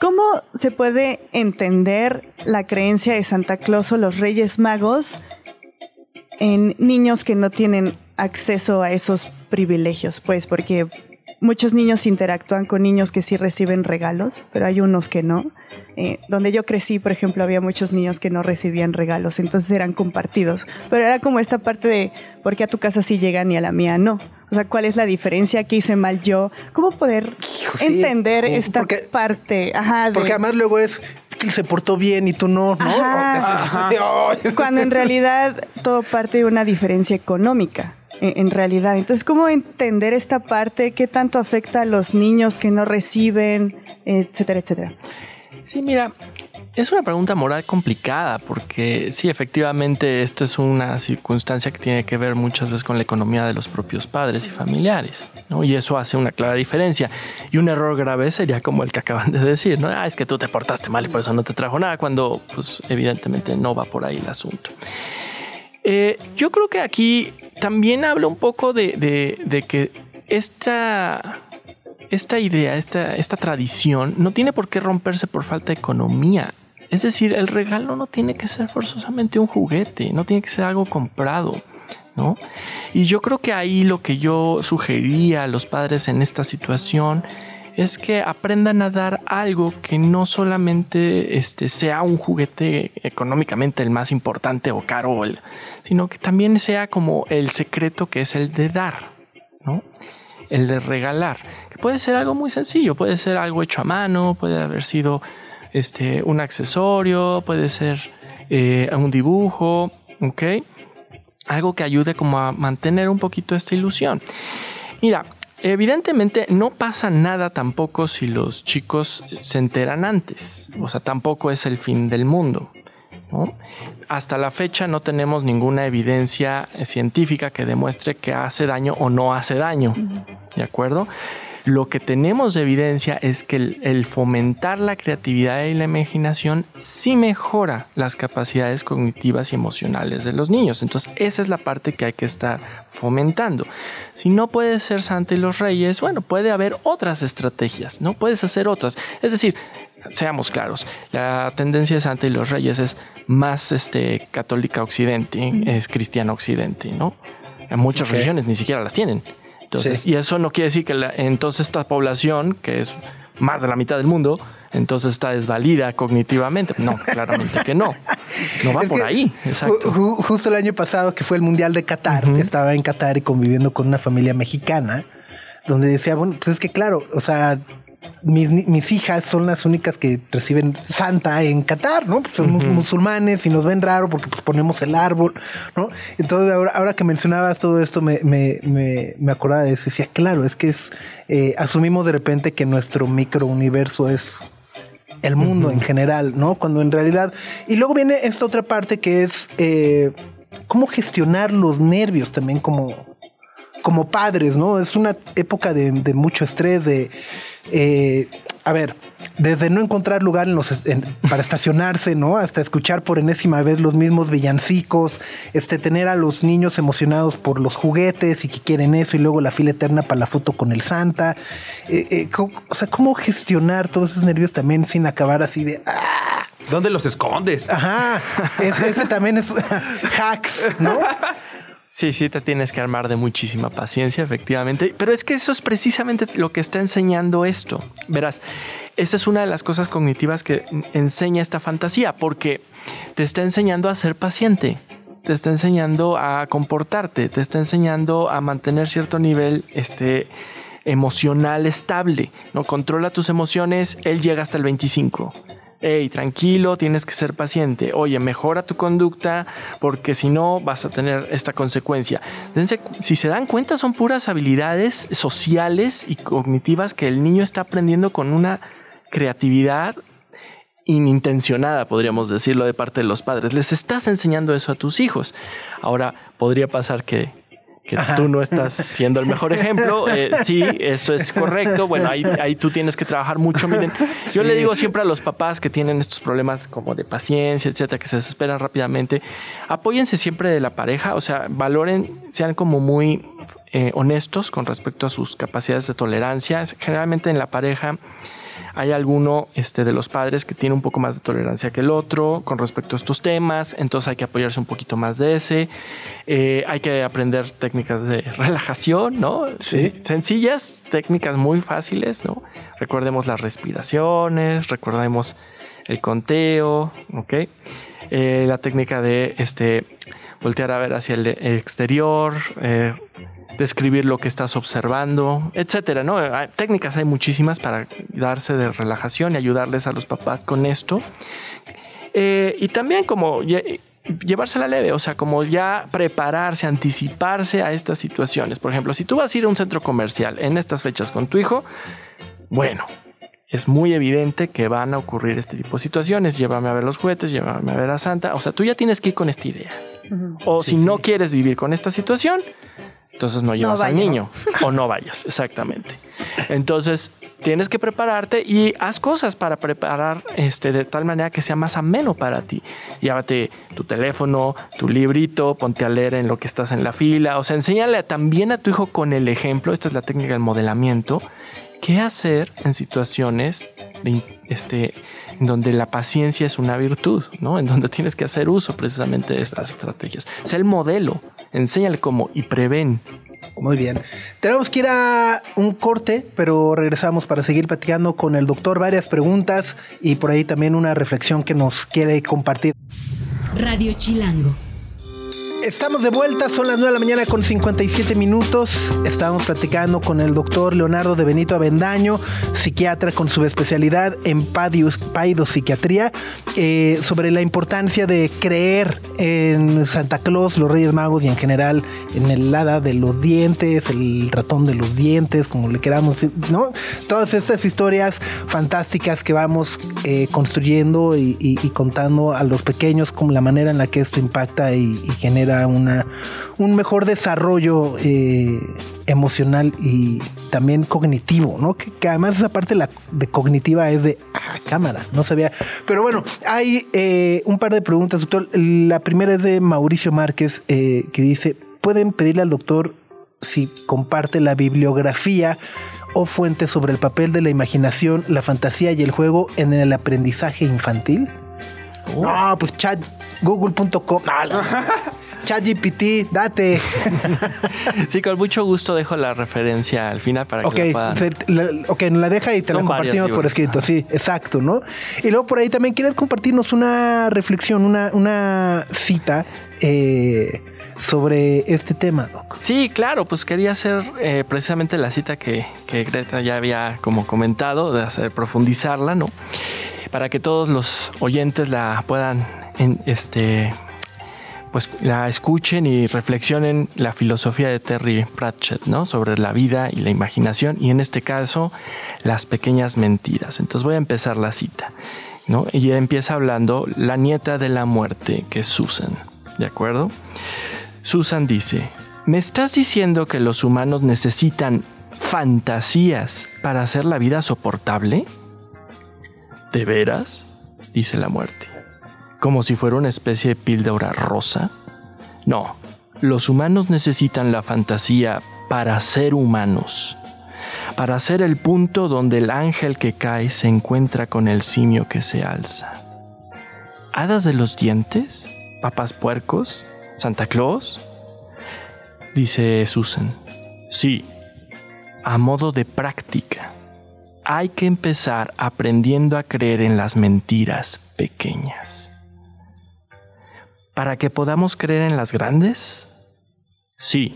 ¿Cómo se puede entender la creencia de Santa Claus o los Reyes Magos en niños que no tienen acceso a esos privilegios? Pues porque muchos niños interactúan con niños que sí reciben regalos, pero hay unos que no. Eh, donde yo crecí, por ejemplo, había muchos niños que no recibían regalos, entonces eran compartidos. Pero era como esta parte de, ¿por qué a tu casa sí llegan y a la mía no? O sea, ¿cuál es la diferencia? ¿Qué hice mal yo? ¿Cómo poder Hijo, entender esta porque- parte? Ajá, de- Porque además luego es que él se portó bien y tú no, ¿no? Ajá. [LAUGHS] Cuando en realidad todo parte de una diferencia económica, en, realidad. Entonces, ¿cómo entender esta parte? ¿Qué tanto afecta a los niños que no reciben, etcétera, etcétera? Sí, mira, Es una pregunta moral complicada porque sí, efectivamente, esto es una circunstancia que tiene que ver muchas veces con la economía de los propios padres y familiares, ¿no? Y eso hace una clara diferencia. Y un error grave sería como el que acaban de decir, ¿no? Ah, es que tú te portaste mal y por eso no te trajo nada, cuando pues evidentemente no va por ahí el asunto. Eh, yo creo que aquí también habla un poco de, de- de que esta, esta idea, esta, esta tradición, no tiene por qué romperse por falta de economía. Es decir, el regalo no tiene que ser forzosamente un juguete, no tiene que ser algo comprado, ¿no? Y yo creo que ahí lo que yo sugeriría a los padres en esta situación es que aprendan a dar algo que no solamente este, sea un juguete económicamente el más importante o caro, sino que también sea como el secreto que es el de dar, ¿no? El de regalar, puede ser algo muy sencillo, puede ser algo hecho a mano, puede haber sido este, un accesorio, puede ser eh, un dibujo. Algo que ayude como a mantener un poquito esta ilusión. Mira, evidentemente no pasa nada tampoco si los chicos se enteran antes. O sea, tampoco es el fin del mundo. ¿no? Hasta la fecha no tenemos ninguna evidencia científica que demuestre que hace daño o no hace daño. ¿De acuerdo? Lo que tenemos de evidencia es que el, el fomentar la creatividad y la imaginación sí mejora las capacidades cognitivas y emocionales de los niños. Entonces, esa es la parte que hay que estar fomentando. Si no puede ser Santa y los Reyes, bueno, puede haber otras estrategias, ¿no? Puedes hacer otras. Es decir, seamos claros, la tendencia de Santa y los Reyes es más este, católica occidente, es cristiana occidente, ¿no? En muchas religiones ni siquiera las tienen. Entonces, Sí. y eso no quiere decir que la- entonces esta población, que es más de la mitad del mundo, entonces está desvalida cognitivamente. No, [LAUGHS] claramente que no. No va Es por ahí. Exacto. ju- ju- justo el año pasado que fue el Mundial de Qatar, estaba en Qatar y conviviendo con una familia mexicana, donde decía, bueno, pues es que claro, o sea, mis, hijas son las únicas que reciben Santa en Qatar, ¿no? Pues son mus- musulmanes y nos ven raro porque pues ponemos el árbol, ¿no? Entonces ahora, ahora que mencionabas todo esto me, me, me, me acordaba de eso. Decía, claro, es que es, eh, asumimos de repente que nuestro microuniverso es el mundo en general, ¿no? Cuando en realidad... Y luego viene esta otra parte que es eh, cómo gestionar los nervios también como, como padres, ¿no? Es una época de, de mucho estrés, de... eh, a ver, desde no encontrar lugar en los, en- para estacionarse, ¿no? Hasta escuchar por enésima vez los mismos villancicos, este, tener a los niños emocionados por los juguetes y que quieren eso, y luego la fila eterna para la foto con el Santa. Eh, eh, o sea, ¿cómo gestionar todos esos nervios también sin acabar así de... "Ah"? ¿Dónde los escondes? Ajá, ese, ese también es [LAUGHS] hacks, ¿no? Sí, sí, te tienes que armar de muchísima paciencia, efectivamente. Pero es que eso es precisamente lo que está enseñando esto. Verás, esa es una de las cosas cognitivas que enseña esta fantasía, porque te está enseñando a ser paciente, te está enseñando a comportarte, te está enseñando a mantener cierto nivel este, emocional estable. ¿no? Controla tus emociones, él llega hasta el 25 hey, tranquilo, tienes que ser paciente. Oye, mejora tu conducta porque si no vas a tener esta consecuencia. Si se dan cuenta, son puras habilidades sociales y cognitivas que el niño está aprendiendo con una creatividad inintencionada, podríamos decirlo, de parte de los padres. Les estás enseñando eso a tus hijos. Ahora, podría pasar que, que tú no estás siendo el mejor ejemplo. [LAUGHS] Eh, sí, eso es correcto. Bueno, ahí, ahí tú tienes que trabajar mucho. Miren, yo le digo siempre a los papás que tienen estos problemas como de paciencia, etcétera, que se desesperan rápidamente, apóyense siempre de la pareja, o sea, valoren, sean como muy eh, honestos con respecto a sus capacidades de tolerancia. Generalmente en la pareja hay alguno este, de los padres que tiene un poco más de tolerancia que el otro con respecto a estos temas, entonces hay que apoyarse un poquito más de ese. Eh, hay que aprender técnicas de [LAUGHS] relajación, ¿no? Sí. Sencillas, técnicas muy fáciles, ¿no? Recordemos las respiraciones, recordemos el conteo, ¿ok? Eh, la técnica de este, voltear a ver hacia el, exterior, eh, describir lo que estás observando, etcétera, ¿no? Hay- técnicas hay muchísimas para darse de relajación y ayudarles a los papás con esto. Eh, y también como lle- llevársela leve, o sea, como ya prepararse, anticiparse a estas situaciones. Por ejemplo, si tú vas a ir a un centro comercial en estas fechas con tu hijo, bueno, es muy evidente que van a ocurrir este tipo de situaciones. Llévame a ver los juguetes, llévame a ver a Santa. O sea, tú ya tienes que ir con esta idea. O si no quieres vivir con esta situación, entonces no llevas al niño o no vayas, exactamente. Entonces tienes que prepararte y haz cosas para preparar este, de tal manera que sea más ameno para ti. Llévate tu teléfono, tu librito, ponte a leer en lo que estás en la fila. O sea, enséñale también a tu hijo con el ejemplo. Esta es la técnica del modelamiento. ¿Qué hacer en situaciones de, este, en donde la paciencia es una virtud, ¿no? En donde tienes que hacer uso precisamente de estas estrategias. Sé el modelo, enséñale cómo y prevén. Muy bien. Tenemos que ir a un corte, pero regresamos para seguir platicando con el doctor varias preguntas y por ahí también una reflexión que nos quiere compartir. Radio Chilango. Estamos de vuelta, son las 9 de la mañana con 57 minutos. Estamos platicando con el doctor Leonardo de Benito Avendaño, psiquiatra con su especialidad en paidopsiquiatría, eh, sobre la importancia de creer en Santa Claus, los Reyes Magos y en general en el hada de los dientes, el ratón de los dientes, como le queramos, decir, ¿no? Todas estas historias fantásticas que vamos eh, construyendo y, contando a los pequeños como la manera en la que esto impacta y genera una, un mejor desarrollo eh, emocional y también cognitivo, ¿no? Que, que además esa parte la, de cognitiva es de ah, cámara, no sabía. Pero bueno, hay eh, un par de preguntas, doctor. La primera es de Mauricio Márquez, eh, que dice, ¿pueden pedirle al doctor si comparte la bibliografía o fuente sobre el papel de la imaginación, la fantasía y el juego en el aprendizaje infantil? No, pues chat, google.com. [LAUGHS] No, la- ChatGPT, date. [LAUGHS] Sí, con mucho gusto dejo la referencia al final para que Ok, la puedan. se- la, ok, la deja y te Son la compartimos por escrito, sí, exacto, ¿no? Y luego por ahí también quieres compartirnos una reflexión, una, una cita eh, sobre este tema, Doc. Sí, claro, pues quería hacer eh, precisamente la cita que, que Greta ya había como comentado, de hacer profundizarla, ¿no? Para que todos los oyentes la puedan en, este pues la escuchen y reflexionen la filosofía de Terry Pratchett, ¿no? Sobre la vida y la imaginación y en este caso las pequeñas mentiras. Entonces voy a empezar la cita, ¿no? Y empieza hablando la nieta de la muerte, que es Susan, ¿de acuerdo? Susan dice, ¿me estás diciendo que los humanos necesitan fantasías para hacer la vida soportable? ¿De veras? dice la muerte. ¿Como si fuera una especie de píldora rosa? No, los humanos necesitan la fantasía para ser humanos, para ser el punto donde el ángel que cae se encuentra con el simio que se alza. ¿Hadas de los dientes? ¿Papas puercos? ¿Santa Claus? Dice Susan. Sí, a modo de práctica. Hay que empezar aprendiendo a creer en las mentiras pequeñas. ¿Para que podamos creer en las grandes? Sí,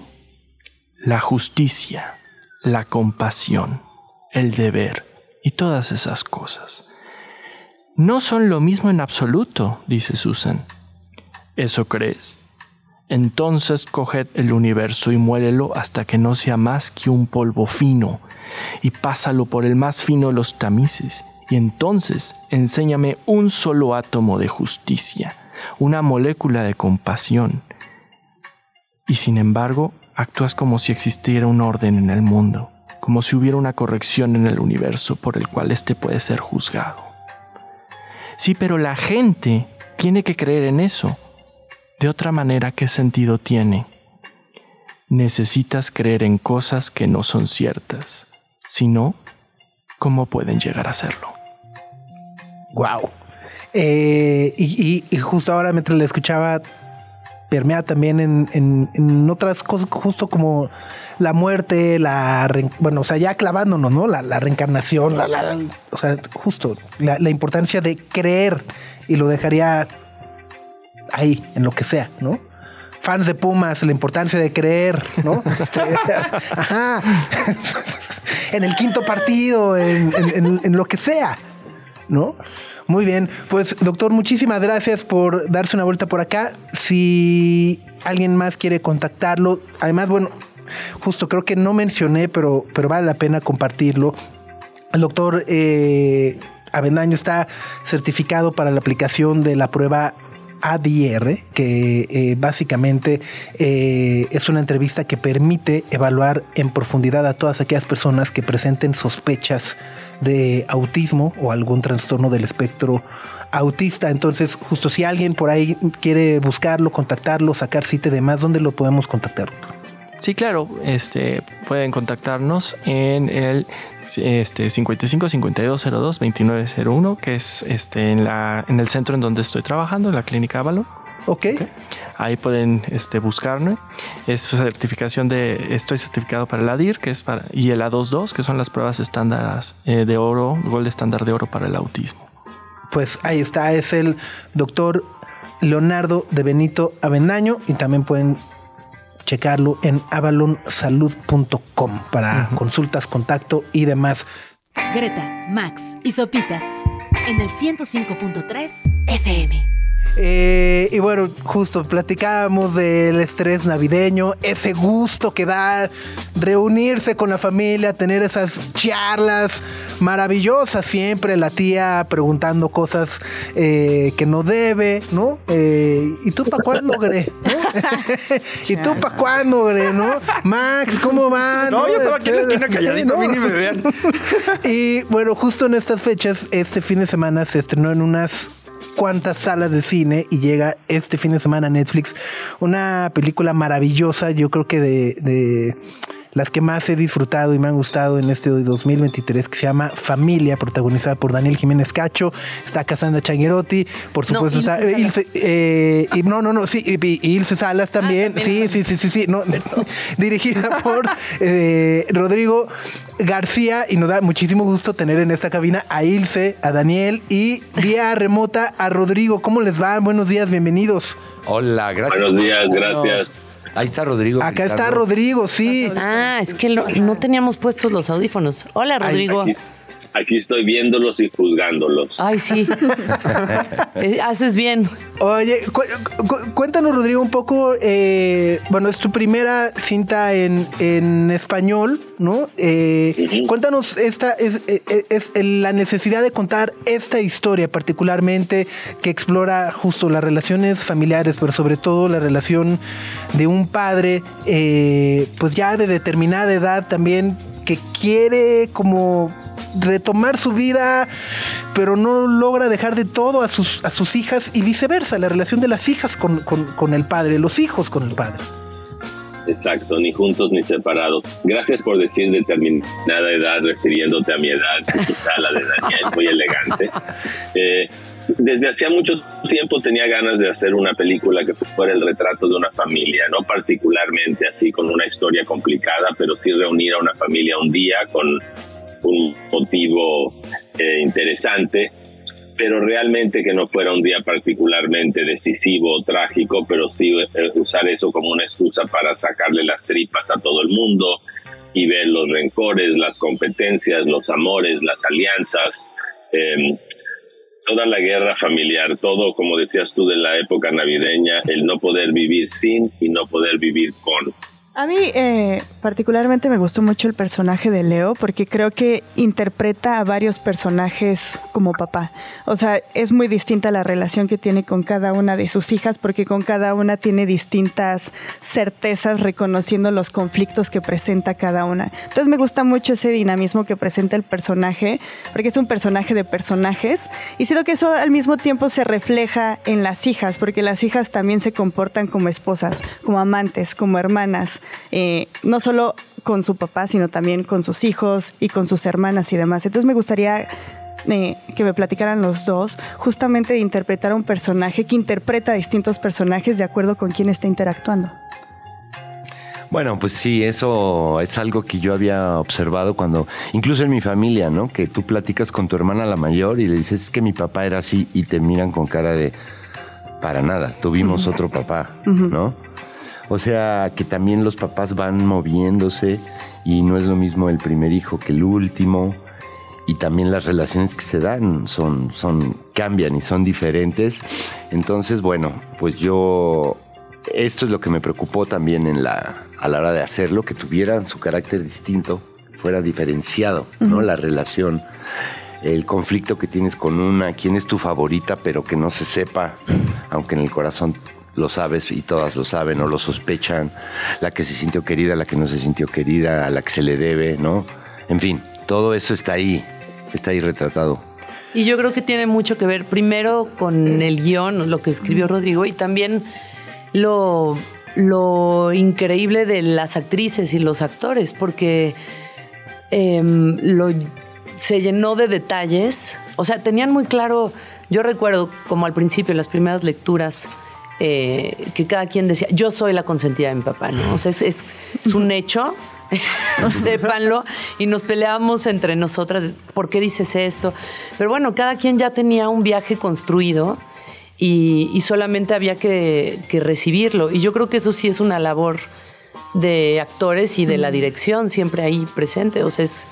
la justicia, la compasión, el deber y todas esas cosas. No son lo mismo en absoluto, dice Susan. ¿Eso crees? Entonces coged el universo y muélelo hasta que no sea más que un polvo fino, y pásalo por el más fino de los tamices, y entonces enséñame un solo átomo de justicia, una molécula de compasión. Y sin embargo, actúas como si existiera un orden en el mundo, como si hubiera una corrección en el universo por el cual éste puede ser juzgado. Sí, pero la gente tiene que creer en eso. De otra manera, ¿qué sentido tiene? Necesitas creer en cosas que no son ciertas. Si no, ¿cómo pueden llegar a serlo? Wow. Eh, y, y- y justo ahora mientras la escuchaba, permea también en, en- en otras cosas, justo como la muerte, la bueno, o sea, ya clavándonos, ¿no? La, la reencarnación, la, la- la- o sea, justo la, la importancia de creer y lo dejaría ahí, en lo que sea, ¿no? Fans de Pumas, la importancia de creer, ¿no? [LAUGHS] Este, ajá. en el quinto partido, en- en- en- en lo que sea. ¿no? Muy bien, pues doctor, muchísimas gracias por darse una vuelta por acá. Si alguien más quiere contactarlo, además, bueno, justo creo que no mencioné, pero, pero vale la pena compartirlo. El doctor eh, Avendaño está certificado para la aplicación de la prueba ADR, que eh, básicamente eh, es una entrevista que permite evaluar en profundidad a todas aquellas personas que presenten sospechas de autismo o algún trastorno del espectro autista. Entonces, justo si alguien por ahí quiere buscarlo, contactarlo, sacar cita y demás, ¿dónde lo podemos contactar? Sí, claro, este, pueden contactarnos en el este, 55 52 02 2901, que es este, en, la, en el centro en donde estoy trabajando, en la clínica Avalon. Ok. Ahí pueden este, buscarme. Es certificación de. Estoy certificado para el ADIR, que es para. Y el A22, que son las pruebas estándares eh, de oro, gol estándar de oro para el autismo. Pues ahí está, es el doctor Leonardo de Benito Avendaño y también pueden checarlo en avalonsalud.com para consultas, contacto y demás. Greta, Max y Sopitas en el 105.3 FM. Eh, y bueno, justo platicábamos del estrés navideño, ese gusto que da reunirse con la familia, tener esas charlas maravillosas siempre, la tía preguntando cosas eh, que no debe, ¿no? Eh, ¿Y tú para cuándo, Gre? ¿No? [LAUGHS] ¿Y tú para cuándo, Gre? ¿No? Max, ¿cómo va? No, yo estaba aquí en la esquina calladito, a mí ni me vean. [LAUGHS] Y bueno, justo en estas fechas, este fin de semana se estrenó en unas cuantas salas de cine y llega este fin de semana a Netflix. Una película maravillosa, yo creo que de, de las que más he disfrutado y me han gustado en este 2023 que se llama Familia, protagonizada por Daniel Jiménez Cacho, está Cassandra Changuerotti, por No, supuesto está Ilse eh, Ilse, eh, y no, no, no, sí, y, y Ilse Salas también, también, sí, sí, sí, sí, sí, no, [LAUGHS] dirigida por eh, Rodrigo García y nos da muchísimo gusto tener en esta cabina a Ilse, a Daniel y vía remota a Rodrigo. ¿Cómo les va? Buenos días, bienvenidos. Hola, gracias. Buenos días, gracias. Ahí está Rodrigo. Acá está. Rodrigo, sí. Ah, es que lo- no teníamos puestos los audífonos. Hola, Rodrigo. Aquí estoy viéndolos y juzgándolos. Ay, sí. [LAUGHS] Eh, Haces bien. Oye, cu- cu- cuéntanos, Rodrigo, un poco. eh, bueno, es tu primera cinta en, en español, ¿no? Eh. Cuéntanos esta es, es- es la necesidad de contar esta historia, particularmente que explora justo las relaciones familiares, pero sobre todo la relación de un padre, eh, pues ya de determinada edad también que quiere como retomar su vida, pero no logra dejar de todo a sus, a sus hijas y viceversa, la relación de las hijas con, con- con el padre, los hijos con el padre. Exacto, ni juntos ni separados. Gracias por decir determinada edad, refiriéndote a mi edad, quizá la de Daniel, muy elegante. Eh, desde hacía mucho tiempo tenía ganas de hacer una película que fuera el retrato de una familia, no particularmente así con una historia complicada, pero sí reunir a una familia un día con un motivo eh, interesante pero realmente que no fuera un día particularmente decisivo o trágico, pero sí eh, usar eso como una excusa para sacarle las tripas a todo el mundo y ver los rencores, las competencias, los amores, las alianzas, eh, toda la guerra familiar, todo, como decías tú, de la época navideña, el no poder vivir sin y no poder vivir con. A mí eh, particularmente me gustó mucho el personaje de Leo porque creo que interpreta a varios personajes como papá. O sea, es muy distinta la relación que tiene con cada una de sus hijas porque con cada una tiene distintas certezas reconociendo los conflictos que presenta cada una. Entonces me gusta mucho ese dinamismo que presenta el personaje porque es un personaje de personajes y siento que eso al mismo tiempo se refleja en las hijas porque las hijas también se comportan como esposas, como amantes, como hermanas eh, no solo con su papá, sino también con sus hijos y con sus hermanas y demás. Entonces me gustaría eh, que me platicaran los dos justamente de interpretar a un personaje que interpreta a distintos personajes de acuerdo con quién está interactuando. Bueno, pues sí, eso es algo que yo había observado cuando, incluso en mi familia, ¿no? Que tú platicas con tu hermana la mayor y le dices, es que mi papá era así y te miran con cara de, para nada, tuvimos otro papá, ¿no? O sea, que también los papás van moviéndose y no es lo mismo el primer hijo que el último. Y también las relaciones que se dan son, son, cambian y son diferentes. Entonces, bueno, pues yo, esto es lo que me preocupó también en la, a la hora de hacerlo, que tuvieran su carácter distinto fuera diferenciado, ¿no? La relación, el conflicto que tienes con una, quién es tu favorita, pero que no se sepa, aunque en el corazón lo sabes y todas lo saben o lo sospechan, la que se sintió querida, la que no se sintió querida, a la que se le debe, ¿no? En fin, todo eso está ahí, está ahí retratado. Y yo creo que tiene mucho que ver primero con el guion, lo que escribió Rodrigo, y también lo, lo increíble de las actrices y los actores, porque em, lo, se llenó de detalles. O sea, tenían muy claro, yo recuerdo como al principio, las primeras lecturas, eh, que cada quien decía, yo soy la consentida de mi papá, ¿no? O sea, es, es- es un hecho, [LAUGHS] sépanlo, y nos peleábamos entre nosotras, ¿por qué dices esto? Pero bueno, cada quien ya tenía un viaje construido y, y solamente había que, que recibirlo. Y yo creo que eso sí es una labor de actores y de la dirección siempre ahí presente. O sea, es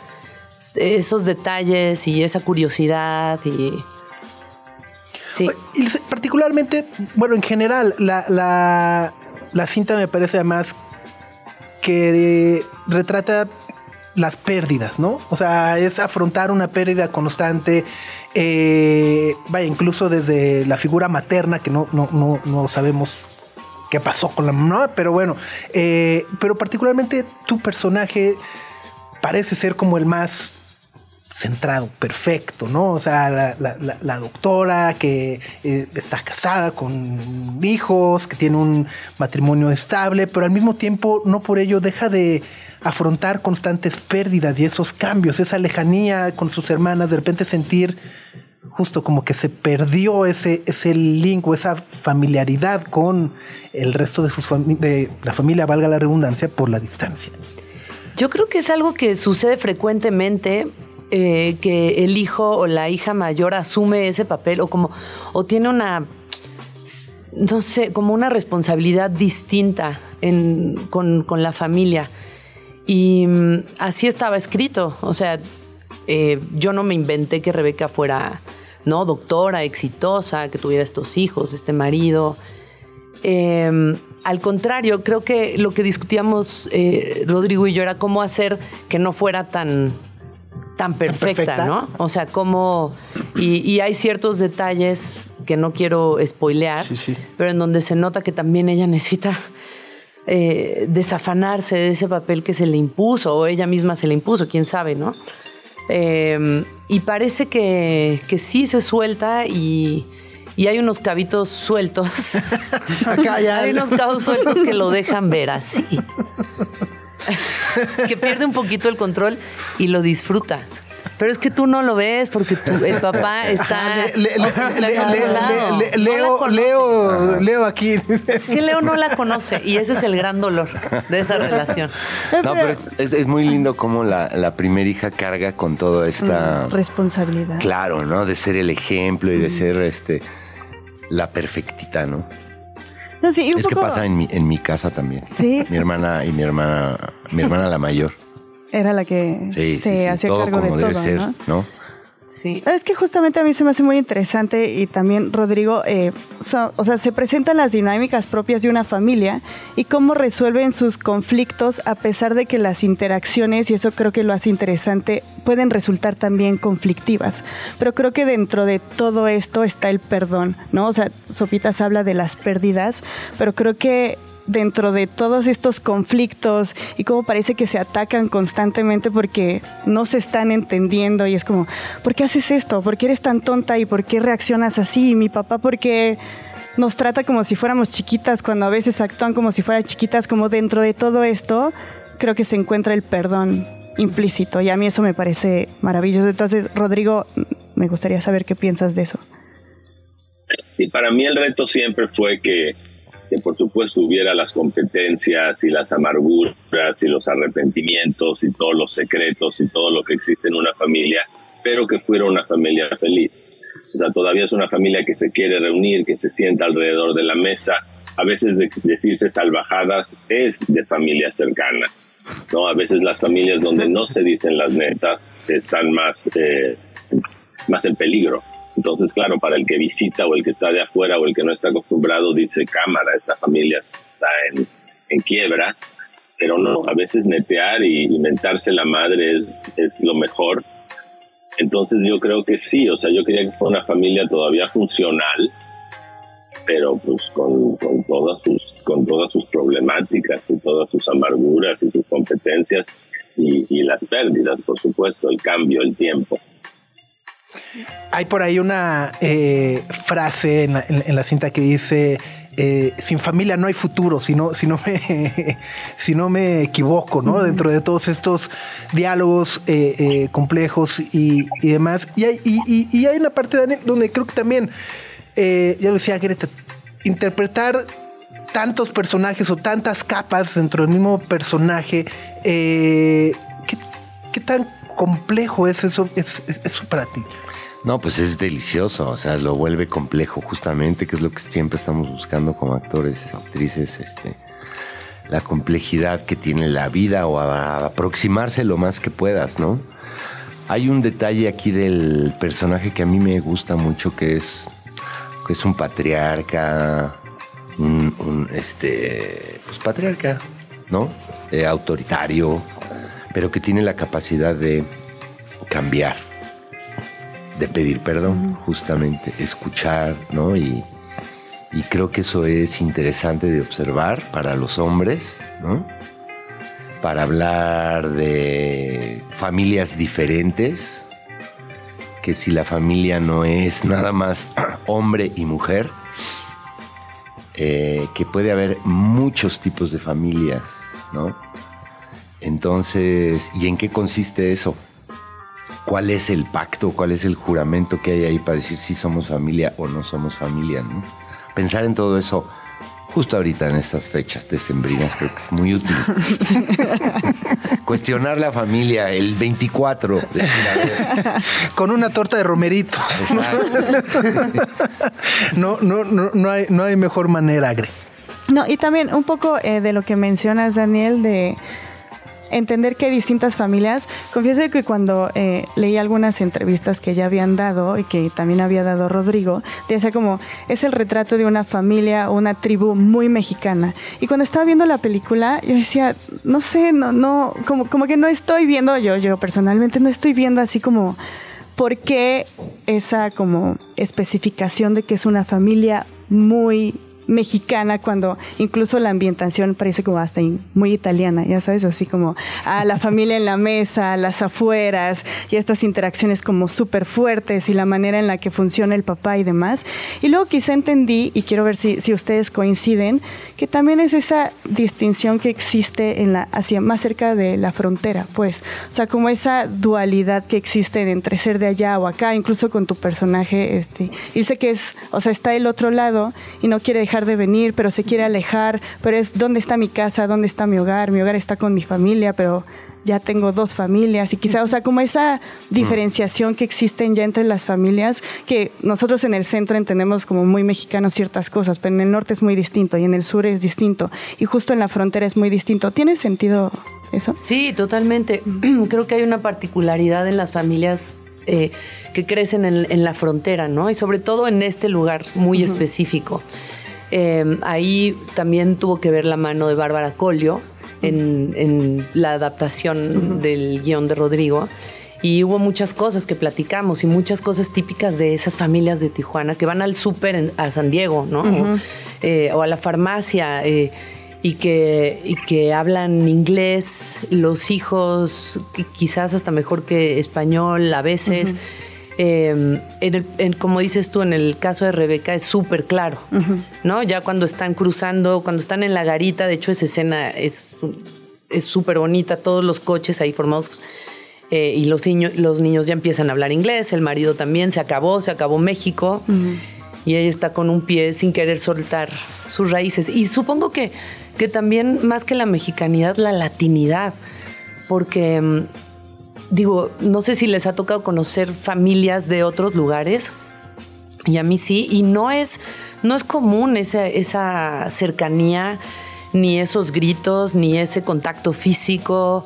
esos detalles y esa curiosidad y... Sí. Y particularmente, bueno, en general, la, la, la cinta me parece además que retrata las pérdidas, ¿no? O sea, es afrontar una pérdida constante, eh, vaya, incluso desde la figura materna, que no, no, no, no sabemos qué pasó con la mamá, pero bueno, eh, pero particularmente tu personaje parece ser como el más centrado, perfecto, ¿no? O sea, la, doctora que eh, está casada con hijos, que tiene un matrimonio estable, pero al mismo tiempo no por ello deja de afrontar constantes pérdidas y esos cambios, esa lejanía con sus hermanas, de repente sentir justo como que se perdió ese, ese link o esa familiaridad con el resto de, sus de la familia, valga la redundancia, por la distancia. Yo creo que es algo que sucede frecuentemente. Eh, que el hijo o la hija mayor asume ese papel o como o tiene una no sé como una responsabilidad distinta en- con, con la familia. Y mm, así estaba escrito. O sea eh, yo no me inventé que Rebeca fuera no doctora exitosa que tuviera estos hijos este marido. Eh, al contrario, creo que lo que discutíamos eh, Rodrigo y yo era cómo hacer que no fuera tan, tan perfecta, perfecta. ¿no? O sea, cómo... Y, y hay ciertos detalles que no quiero spoilear, Sí, sí. pero en donde se nota que también ella necesita eh, desafanarse de ese papel que se le impuso, o ella misma se le impuso, quién sabe, ¿no? Eh, y parece que, que sí se suelta y, y hay unos cabitos sueltos. [LAUGHS] Acá ya- [LAUGHS] hay unos cabos sueltos que lo dejan ver así. [LAUGHS] que pierde un poquito el control y lo disfruta. Pero es que tú no lo ves porque tu- el papá está. Leo. Leo, Leo aquí. Es que Leo no la conoce y ese es el gran dolor de esa relación. No, pero es, es- es muy lindo cómo la, la primera hija carga con toda esta... Responsabilidad. Claro, ¿no? De ser el ejemplo y de ser este la perfectita, ¿no? No, sí, Es que pasa en mi, en mi casa también. Sí. Mi hermana y mi hermana, mi hermana la mayor. Era la que Sí, se hacía todo cargo de todo, debe ser, ¿no? ¿no? Es que justamente a mí se me hace muy interesante y también Rodrigo, eh, o sea, se presentan las dinámicas propias de una familia y cómo resuelven sus conflictos a pesar de que las interacciones, y eso creo que lo hace interesante, pueden resultar también conflictivas. Pero creo que dentro de todo esto está el perdón, ¿no? O sea, Sopitas habla de las pérdidas, pero creo que dentro de todos estos conflictos y cómo parece que se atacan constantemente porque no se están entendiendo y es como, ¿por qué haces esto? ¿Por qué eres tan tonta? ¿Y por qué reaccionas así? Y mi papá, ¿por qué nos trata como si fuéramos chiquitas cuando a veces actúan como si fueran chiquitas? Como dentro de todo esto, creo que se encuentra el perdón implícito y a mí eso me parece maravilloso. Entonces, Rodrigo, me gustaría saber qué piensas de eso. Y para mí el reto siempre fue que, que por supuesto hubiera las competencias y las amarguras y los arrepentimientos y todos los secretos y todo lo que existe en una familia, pero que fuera una familia feliz. O sea, todavía es una familia que se quiere reunir, que se sienta alrededor de la mesa. A veces de decirse salvajadas es de familia cercana. ¿no? A veces las familias donde no se dicen las netas están más, eh, más en peligro. Entonces, claro, para el que visita o el que está de afuera o el que no está acostumbrado, dice cámara, esta familia está en, en quiebra. pero no, a veces netear y inventarse la madre es, es lo mejor. Entonces yo creo que sí, o sea, yo quería que fuera una familia todavía funcional, pero pues con, con, todas sus, con todas sus problemáticas y todas sus amarguras y sus competencias y, y las pérdidas, por supuesto, el cambio, el tiempo. Hay por ahí una eh, frase en la, en- en la cinta que dice, eh, sin familia no hay futuro, si no, si no, me, [LAUGHS] si no me equivoco, ¿no? Dentro de todos estos diálogos eh, complejos y, y demás. Y hay, y, y- y hay una parte Daniel, donde creo que también, ya lo decía Greta, interpretar tantos personajes o tantas capas dentro del mismo personaje, ¿qué, qué tan complejo es eso, es, es- eso para ti? No, pues es delicioso, o sea, lo vuelve complejo justamente, que es lo que siempre estamos buscando como actores, actrices, este, la complejidad que tiene la vida o a, aproximarse lo más que puedas, ¿no? Hay un detalle aquí del personaje que a mí me gusta mucho, que es, que es un patriarca, un, un, este, pues patriarca, ¿no? Eh, autoritario, pero que tiene la capacidad de cambiar de pedir perdón, justamente, escuchar, ¿no? Y, y creo que eso es interesante de observar para los hombres, ¿no? Para hablar de familias diferentes, que si la familia no es nada más [CLEARS THROAT] hombre y mujer, eh, que puede haber muchos tipos de familias, ¿no? Entonces, ¿y en qué consiste eso? cuál es el pacto, cuál es el juramento que hay ahí para decir si somos familia o no somos familia, ¿no? Pensar en todo eso justo ahorita en estas fechas decembrinas creo que es muy útil. [LAUGHS] Cuestionar la familia el 24. decir, a ver, Con una torta de romerito. exacto. No, no, no, no hay, no hay mejor manera, Gre. No, y también un poco eh, de lo que mencionas, Daniel, de entender que hay distintas familias. Confieso que cuando eh, leí algunas entrevistas que ya habían dado y que también había dado Rodrigo, decía como, es el retrato de una familia o una tribu muy mexicana. Y cuando estaba viendo la película, yo decía, no sé, no, no, como, como que no estoy viendo, yo, yo personalmente no estoy viendo así como por qué esa como especificación de que es una familia muy mexicana cuando incluso la ambientación parece como hasta muy italiana, ya sabes, así como a la familia en la mesa, las afueras y estas interacciones como súper fuertes y la manera en la que funciona el papá y demás. Y luego quizá entendí, y quiero ver si, si ustedes coinciden, que también es esa distinción que existe en la, hacia más cerca de la frontera, pues, o sea, como esa dualidad que existe entre ser de allá o acá, incluso con tu personaje, este, irse que es, o sea, está del otro lado y no quiere dejar de venir, pero se quiere alejar, pero es dónde está mi casa, dónde está mi hogar, mi hogar está con mi familia, pero ya tengo dos familias y quizá, o sea, como esa diferenciación que existen ya entre las familias, que nosotros en el centro entendemos como muy mexicanos ciertas cosas, pero en el norte es muy distinto y en el sur es distinto y justo en la frontera es muy distinto. ¿Tiene sentido eso? Sí, totalmente. [CLEARS THROAT] Creo que hay una particularidad en las familias eh, que crecen en, en la frontera, ¿no? Y sobre todo en este lugar muy específico. Eh, ahí también tuvo que ver la mano de Bárbara Colio en, en la adaptación del guion de Rodrigo. Y hubo muchas cosas que platicamos y muchas cosas típicas de esas familias de Tijuana que van al súper a San Diego, ¿no? o, eh, o a la farmacia eh, y, que, y que hablan inglés, los hijos qui- quizás hasta mejor que español a veces. Eh, en el- en- como dices tú, en el caso de Rebeca es súper claro, ¿no? Ya cuando están cruzando, cuando están en la garita, de hecho esa escena es es súper bonita, todos los coches ahí formados eh, y los, niños los niños ya empiezan a hablar inglés, el marido también, se acabó, se acabó México y ella está con un pie sin querer soltar sus raíces. Y supongo que, que también más que la mexicanidad, la latinidad, porque mm, digo, no sé si les ha tocado conocer familias de otros lugares, y a mí sí, y no es, no es común esa, esa cercanía, ni esos gritos, ni ese contacto físico,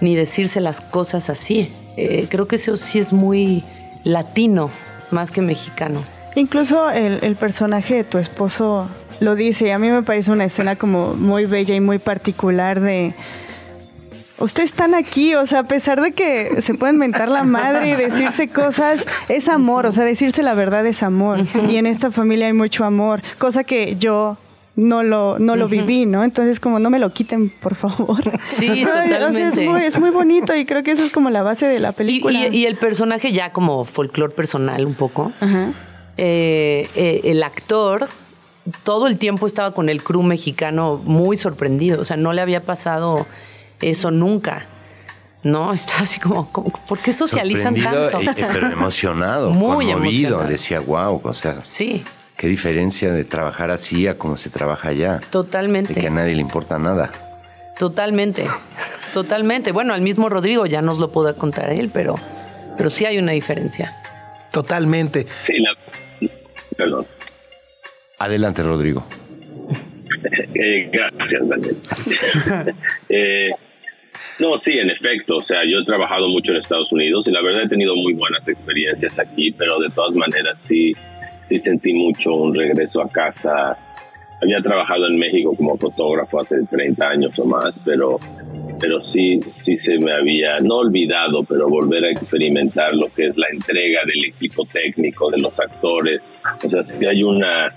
ni decirse las cosas así. Eh, creo que eso sí es muy latino, más que mexicano. Incluso el, el personaje de tu esposo lo dice y a mí me parece una escena como muy bella y muy particular de Ustedes están aquí, o sea, a pesar de que se pueden mentar la madre y decirse cosas, es amor, o sea, decirse la verdad es amor. Y en esta familia hay mucho amor, cosa que yo no lo, no lo viví, ¿no? Entonces, como no me lo quiten, por favor. Sí, [LAUGHS] o sea, es, totalmente. muy, es muy bonito y creo que eso es como la base de la película. y- y el personaje ya como folclore personal un poco. Ajá. eh, eh, el actor todo el tiempo estaba con el crew mexicano muy sorprendido. O sea, no le había pasado eso nunca. No, [LAUGHS] está así como, como, ¿por qué socializan tanto? eh, pero emocionado, [LAUGHS] Muy conmovido. emocionado. Decía, wow, o sea, Sí, qué diferencia de trabajar así a como se trabaja allá. De que a totalmente, nadie le importa nada. totalmente, totalmente. Bueno, al mismo Rodrigo ya nos lo pudo contar él, pero, pero sí hay una diferencia. Totalmente. Sí, la, perdón. Adelante, Rodrigo. [LAUGHS] Eh, gracias, Daniel. Eh, no, sí, en efecto. O sea, yo he trabajado mucho en Estados Unidos y la verdad he tenido muy buenas experiencias aquí, pero de todas maneras sí, sí sentí mucho un regreso a casa. Había trabajado en México como fotógrafo hace 30 años o más, pero, pero sí, sí se me había, no olvidado, pero volver a experimentar lo que es la entrega del equipo técnico, de los actores. O sea, sí hay una,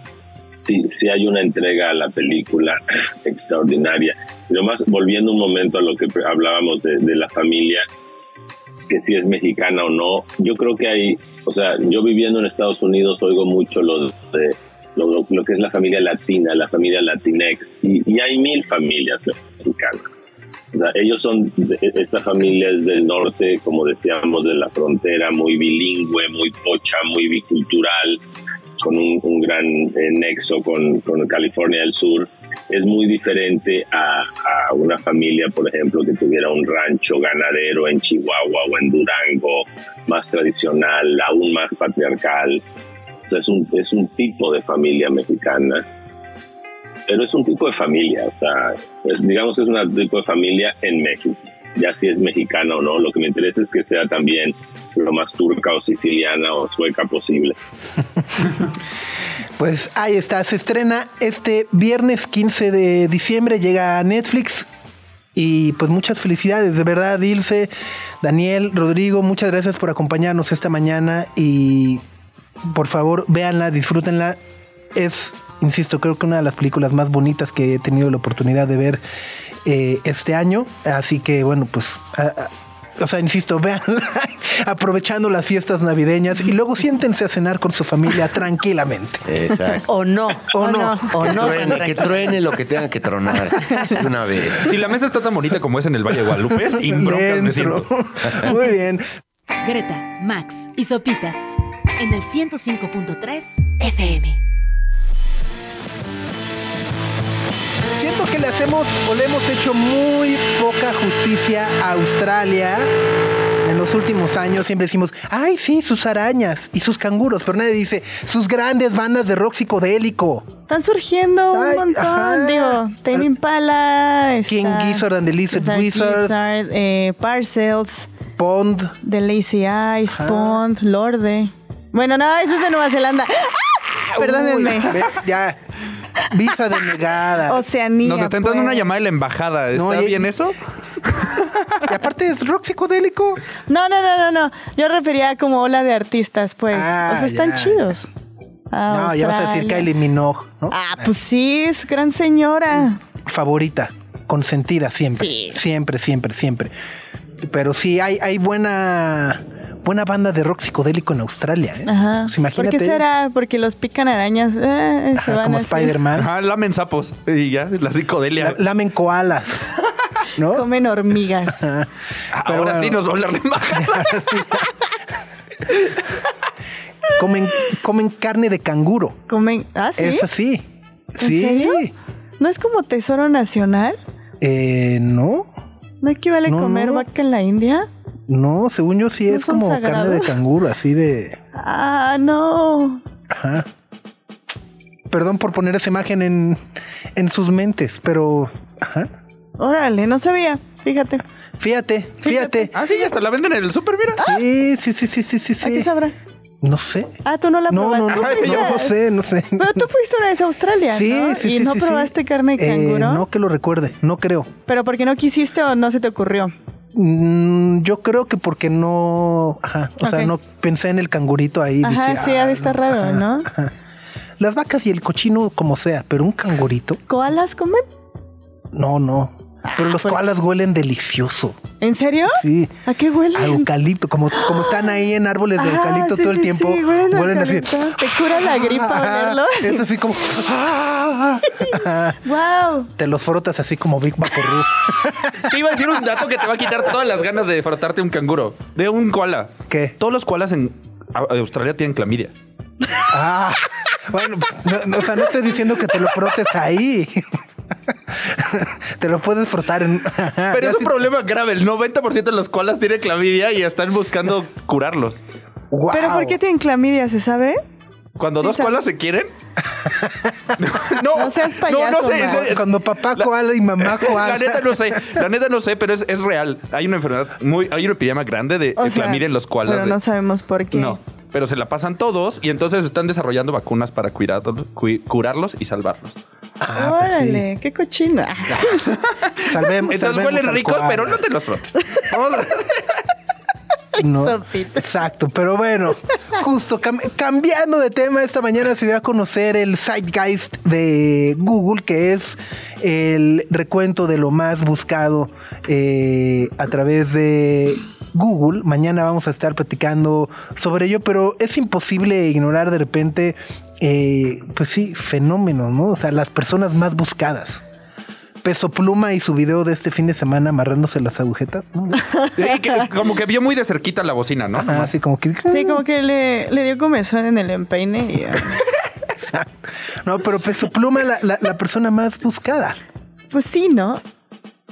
sí, sí hay una entrega a la película [LAUGHS] extraordinaria. Pero más, volviendo un momento a lo que hablábamos de, de la familia, que si es mexicana o no, yo creo que hay, o sea, yo viviendo en Estados Unidos oigo mucho lo de lo, lo- que es la familia latina, la familia latinex, y, y hay mil familias mexicanas. O sea, ellos son, esta familia es del norte, como decíamos, de la frontera, muy bilingüe, muy pocha, muy bicultural, con un, gran eh, nexo con, California del Sur. Es muy diferente a, una familia, por ejemplo, que tuviera un rancho ganadero en Chihuahua o en Durango, más tradicional, aún más patriarcal. O sea, es un, es un tipo de familia mexicana pero es un tipo de familia, o sea, digamos que es un tipo de familia en México. Ya si es mexicana o no, lo que me interesa es que sea también lo más turca o siciliana o sueca posible. [LAUGHS] Pues ahí está, se estrena este viernes 15 de diciembre, llega a Netflix. Y pues muchas felicidades, de verdad, Ilse, Daniel, Rodrigo, muchas gracias por acompañarnos esta mañana y por favor véanla, disfrútenla. Es, insisto, creo que una de las películas más bonitas que he tenido la oportunidad de ver eh, este año. Así que bueno, pues... a- a- o sea, insisto, [LAUGHS] véanla aprovechando las fiestas navideñas y luego siéntense a cenar con su familia [LAUGHS] tranquilamente. Exacto. O no, O no. o Que no. truene, que truene lo que tenga que tronar de una vez. Si la mesa está tan bonita como es en el Valle de Guadalupe, sin broncas me Dentro. siento. [LAUGHS] Muy bien. Greta, Max y Sopitas en el 105.3 FM. Siento que le hacemos o le hemos hecho muy poca justicia a Australia. En los últimos años siempre decimos, ay, sí, sus arañas y sus canguros, pero nadie dice sus grandes bandas de rock psicodélico. Están surgiendo un Ay, montón, ajá. digo, Tame Impala, King Gizzard and the Lizard Wizard. Eh, Parcels, Pond. The Lazy Eyes, Ajá. Pond, Lorde. Bueno, no, ese es de Nueva Zelanda. ¡Ah! Perdónenme. Uy, ya. Visa denegada. [LAUGHS] Oceanía. Nos están dando pues. una llamada de la embajada. ¿Está No, y- bien eso? [LAUGHS] Y aparte es rock psicodélico. No, no, no, no, no. Yo refería como ola de artistas, pues. Ah, o sea, están ya. chidos. No, ya vas a decir. Kylie Minogue, ¿no? Ah, pues sí, es gran señora. favorita, consentida siempre, Sí. siempre, siempre, siempre. Pero sí hay, hay buena, buena banda de rock psicodélico en Australia. ¿eh? Ajá. Pues imagínate. ¿Por qué será? Porque los pican arañas. eh, se Ajá, van como. Spider-Man. Ajá, lamen sapos. Y ya, la psicodelia. La- lamen koalas. ¿No? Comen hormigas. Pero Ahora bueno. sí nos va a hablar la [LAUGHS] embajada. Comen, comen carne de canguro. Comen. Ah, sí. Es así. Sí. serio? ¿No es como tesoro nacional? Eh, no, ¿No equivale No, comer no. vaca en la India? no, según yo sí ¿No es como carne de canguro, así de. Ah, no. Ajá. Perdón por poner esa imagen en, en sus mentes, pero. Ajá. Órale, no sabía. Fíjate. Fíjate, fíjate. ah, sí, hasta la venden en el súper, mira. Sí, sí, sí, sí, sí, sí, ¿A qué sí. sabrá? No sé. Ah, tú no la No, no, probaste. [LAUGHS] no, Ay, no, ya. no sé, no sé. Pero tú fuiste una vez a Australia, Sí, ¿no? sí, ¿Y sí, no sí, sí. probaste carne de Eh, canguro? no que lo recuerde, no creo. ¿Pero porque no quisiste o no se te ocurrió? Mm, yo creo que porque no, ajá, o sea, no pensé en el cangurito ahí. Ajá, dije, sí, ah, no, raro, ajá, ¿no? ajá. Las vacas y el cochino como sea, pero un cangurito, ¿Koalas comen? no, no. Pero los pues- koalas huelen delicioso. ¿En serio? Sí. ¿A qué huelen? A eucalipto, como, como están ahí en árboles de Ah, eucalipto sí, todo el sí, tiempo, sí, huelen a huelen así. ¿Te cura la gripa [LAUGHS] olerlo? Es así como. [LAUGHS] ¡Wow! Te los frotas así como Big Vaporru. [LAUGHS] Te iba a decir un dato que te va a quitar todas las ganas de frotarte un canguro. De un koala. ¿Qué? Todos los koalas en Au- Australia tienen clamidia. Ah, bueno, no, no, o sea, no estoy diciendo que te lo frotes ahí. [LAUGHS] te lo puedes frotar en. [LAUGHS] Pero es un problema grave. El 90% de los koalas tienen clamidia y están buscando [LAUGHS] curarlos. Guau. ¿Pero por qué tienen clamidia, se sabe? Cuando Sí, dos sabe. koalas se quieren. no, No seas payaso, No, no sé. Cuando papá koala y mamá koala. La neta no sé, la neta no sé, pero es, es real. Hay una enfermedad muy, hay una epidemia grande de, O sea, clamidia en los koalas. Pero de- no sabemos por qué. no, pero se la pasan todos y entonces están desarrollando vacunas para cu- curarlos y salvarlos. Ah, pues sí. Órale, qué cochino. [LAUGHS] Salvemos, Entonces huelen rico, pero no te los frotes. [LAUGHS] No, exacto, pero bueno, justo cam- cambiando de tema, esta mañana se dio a conocer el Zeitgeist de Google, que es el recuento de lo más buscado eh, a través de Google. Mañana vamos a estar platicando sobre ello, pero es imposible ignorar de repente, eh, pues sí, fenómenos, ¿no? O sea, las personas más buscadas. Peso Pluma y su video de este fin de semana amarrándose las agujetas, ¿no? [LAUGHS] Y que- como que vio muy de cerquita la bocina, ¿no? Ajá, así como que... Sí, como que le, le dio comezón en el empeine y... [LAUGHS] No, pero Peso Pluma, la, la- la persona más buscada. Pues sí, ¿no?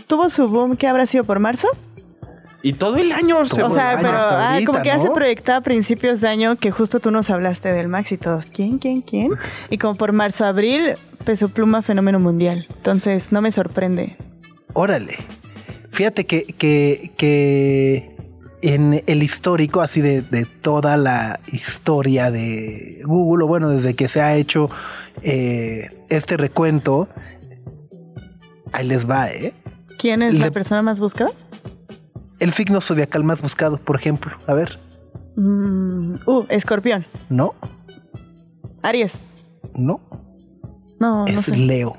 Tuvo su boom que habrá sido por marzo. Y todo el año se O sea, año pero hasta ah, ahorita, como que ya se proyectaba a principios de año que justo tú nos hablaste del Max y todos, ¿quién, quién, quién? [LAUGHS] Y como por marzo, abril, Peso Pluma, fenómeno mundial. Entonces, no me sorprende. Órale. Fíjate que, que, que en el histórico, así de, de toda la historia de Google, o bueno, desde que se ha hecho eh, este recuento, ahí les va, ¿eh? ¿Quién es la persona más buscada? El signo zodiacal más buscado, por ejemplo. A ver, Mm, uh, escorpión. no, Aries. no, No, no es sé. Leo.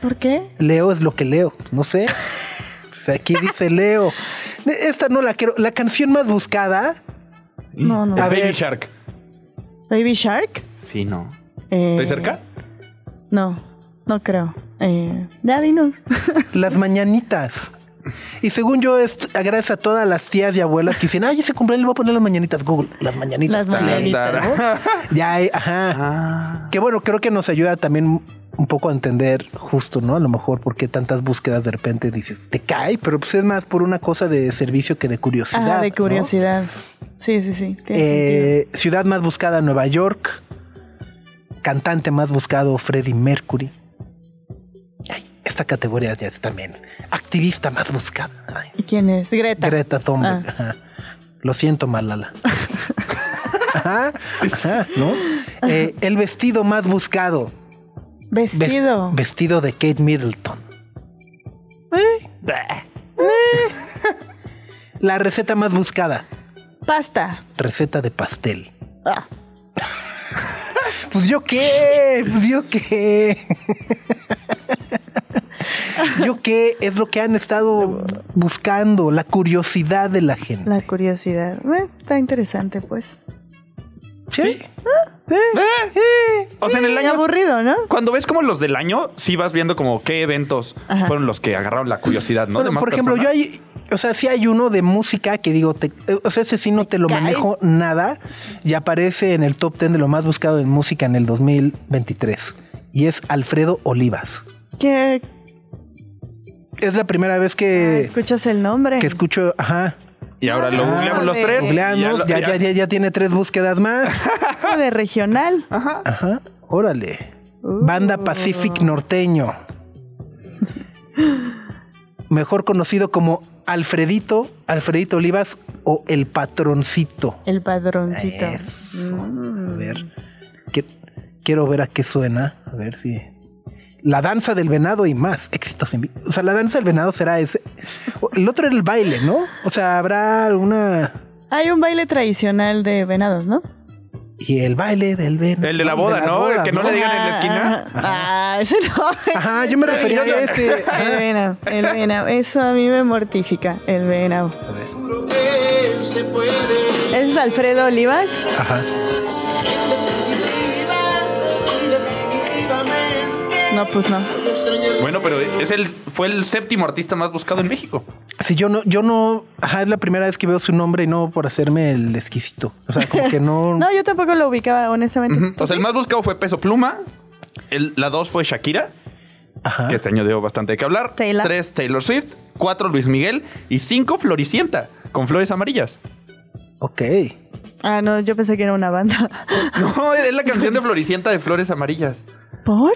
¿Por qué? Leo es lo que leo, no sé. O sea, aquí dice [LAUGHS] Leo. Esta no la quiero. La canción más buscada. No, no. Es A Baby ver. Shark. Baby Shark. Sí, no. Eh, ¿Estoy cerca? No, no creo. Eh, ya dinos. Las [LAUGHS] mañanitas. Y según yo, es gracias a todas las tías y abuelas que dicen, ay, ese cumpleaños le voy a poner las mañanitas. Google, las mañanitas. Las mañanitas. Tan, [LAUGHS] Ya, hay- ajá. Ah. Que bueno, creo que nos ayuda también un poco a entender justo, ¿no? A lo mejor porque tantas búsquedas de repente dices, te cae, pero pues es más por una cosa de servicio que de curiosidad. Ah, de ¿no? curiosidad. Sí, sí, sí. Eh, ciudad más buscada, Nueva York. Cantante más buscado, Freddie Mercury. Ay, esta categoría ya es también. Activista más buscada. ¿Y quién es? Greta. Greta Thunberg. Ah. Lo siento, Malala. [LAUGHS] Ajá, ajá, ¿no? Eh, el vestido más buscado. Ves- Vestido. vestido de Kate Middleton. [LAUGHS] La receta más buscada. Pasta. Receta de pastel. Ah. [LAUGHS] Pues yo qué, pues yo qué. [LAUGHS] Yo qué es lo que han estado buscando, la curiosidad de la gente. La curiosidad. Eh, está interesante, pues. ¿Sí? O sea, en el año. aburrido, ¿no? Cuando ves como los del año, sí vas viendo como qué eventos Ajá. fueron los que agarraron la curiosidad, ¿no? Bueno, De más por ejemplo, yo hay, o sea, sí hay uno de música que digo, te- eh, o sea, ese sí no te lo manejo nada y aparece en el top 10 de lo más buscado en música en el 2023 y es Alfredo Olivas. Que Es la primera vez ah, que, escuchas el nombre. que escucho, ajá, Y ahora lo Ah, googleamos los tres. googleamos, ya, ya, ya, ya tiene tres búsquedas más. [LAUGHS] De regional. Ajá, órale. Uh. Banda Pacific Norteño. Mejor conocido como Alfredito, Alfredito Olivas, o el patroncito. El padroncito. Eso. Mm. A ver. qui- Quiero ver a qué suena. A ver si. La danza del venado y más éxitos en O sea, la danza del venado será ese. El otro era el baile, ¿no? O sea, habrá alguna. Hay un baile tradicional de venados, ¿no? Y el baile del venado. El de la boda, ¿no? El que no le digan en la esquina. Ah, ese no. Ajá, yo me refería a ese. El venado, el venado. Eso a mí me mortifica, el venado. Ese es Alfredo Olivas. Ajá. No, pues no. Bueno, pero es el, fue el séptimo artista más buscado en México. Si yo no, yo no, ajá, es la primera vez que veo su nombre y no por hacerme el exquisito. O sea, como que no. [LAUGHS] No, yo tampoco lo ubicaba, honestamente. Ujú. O sea, el más buscado fue Peso Pluma. El- la dos fue Shakira, Ajá. que este año dio bastante de qué hablar. Taylor. Tres, Taylor Swift. Cuatro, Luis Miguel. Y cinco, Floricienta, con flores amarillas. Ok. Ah, no, yo pensé que era una banda. [LAUGHS] No, es la canción de [LAUGHS] Floricienta de Flores Amarillas. ¿Por?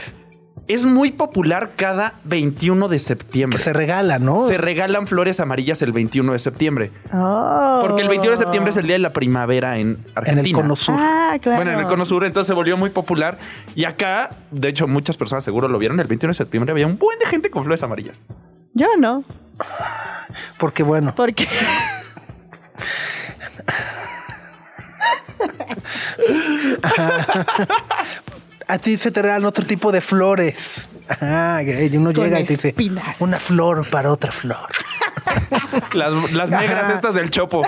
Es muy popular cada 21 de Que septiembre. se regala, ¿no? Se regalan flores amarillas el 21 de septiembre. Oh. Porque el 21 de septiembre es el día de la primavera en en Argentina. el cono sur. Ah, claro. Bueno, en el cono sur entonces se volvió muy popular. Y acá, de hecho, muchas personas seguro lo vieron. El 21 de septiembre había un buen de gente con flores amarillas. Yo no. Porque bueno, Porque. [LAUGHS] a ti se te regalan otro tipo de flores. Ajá, y uno Con llega y te dice una flor para otra flor. [LAUGHS] Las, las negras estas del chopo. [LAUGHS]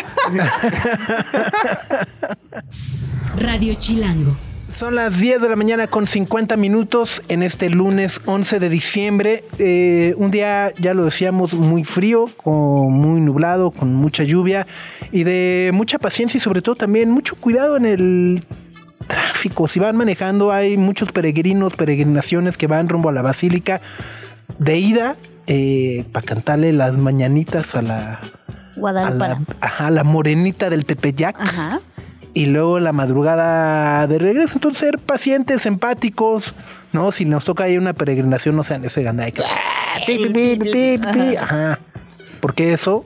Radio Chilango. Son las 10 de la mañana con 50 minutos en este lunes 11 de diciembre. Eh, un día, ya lo decíamos, muy frío, con muy nublado, con mucha lluvia y de mucha paciencia y sobre todo también mucho cuidado en el tráfico. Si van manejando, hay muchos peregrinos, peregrinaciones que van rumbo a la basílica de ida para cantarle las mañanitas a la, a Guadalupana. la, ajá, la morenita del Tepeyac Ajá. y luego la madrugada de regreso. Entonces, ser pacientes, empáticos, ¿no? Si nos toca ahí una peregrinación, no sean ese que, "Ah, pi, pi, pi, pi, pi, pi". Ajá. Porque eso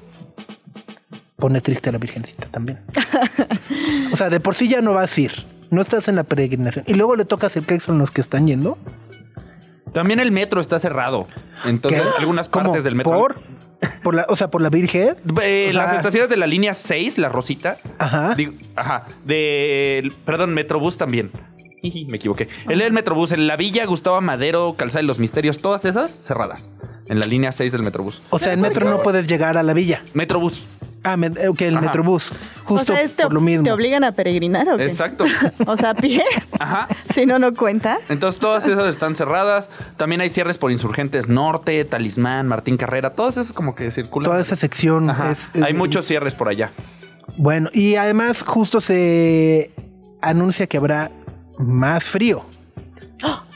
pone triste a la Virgencita también. [LAUGHS] o sea, de por sí ya no vas a ir. No estás en la peregrinación. Y luego le tocas el claxon a los que están yendo. También el metro está cerrado. Entonces, ¿Qué? algunas ¿Cómo? partes del metro. ¿Por? Por la, o sea, por la Virgen. Eh, O sea, las estaciones de la línea 6, la Rosita. Ajá. Digo, ajá. De. Perdón, Metrobús también. [LAUGHS] Me equivoqué. El del Metrobús, en la Villa, Gustavo Madero, Calzada de los Misterios, todas esas cerradas. En la línea 6 del Metrobús. O sea, en metro no puedes llegar a la villa. Metrobús. Ah, me- ok, el Ajá. metrobús. Justo o sea, ¿es te, por lo mismo. ¿te obligan a peregrinar o qué? Exacto. [LAUGHS] O sea, a pie. Ajá. [LAUGHS] si no, no cuenta. Entonces todas esas están cerradas. También hay cierres por Insurgentes Norte, Talismán, Martín Carrera. Todas esas como que circulan. Toda esa sección Ajá. es, hay eh, muchos cierres por allá. Bueno, y además justo se anuncia que habrá más frío.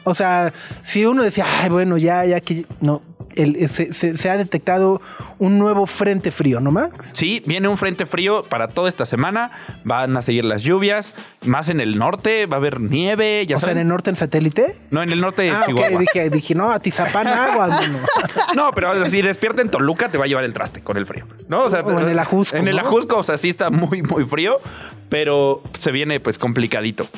O sea, si uno decía, ay, bueno, ya, ya que no, el- se, se- se ha detectado un nuevo frente frío, ¿no, Max? Sí, viene un frente frío para toda esta semana. Van a seguir las lluvias. Más en el norte va a haber nieve. Ya o sea, en el norte, en satélite. No, en el norte de Ah, Chihuahua. dije, dije, no, a Tizapán agua, [LAUGHS] mano. No, pero si despierta en Toluca, te va a llevar el traste con el frío. ¿No? O, sea, O en el Ajusco, En el ¿no? Ajusco, o sea, sí está muy, muy frío, pero se viene pues complicadito.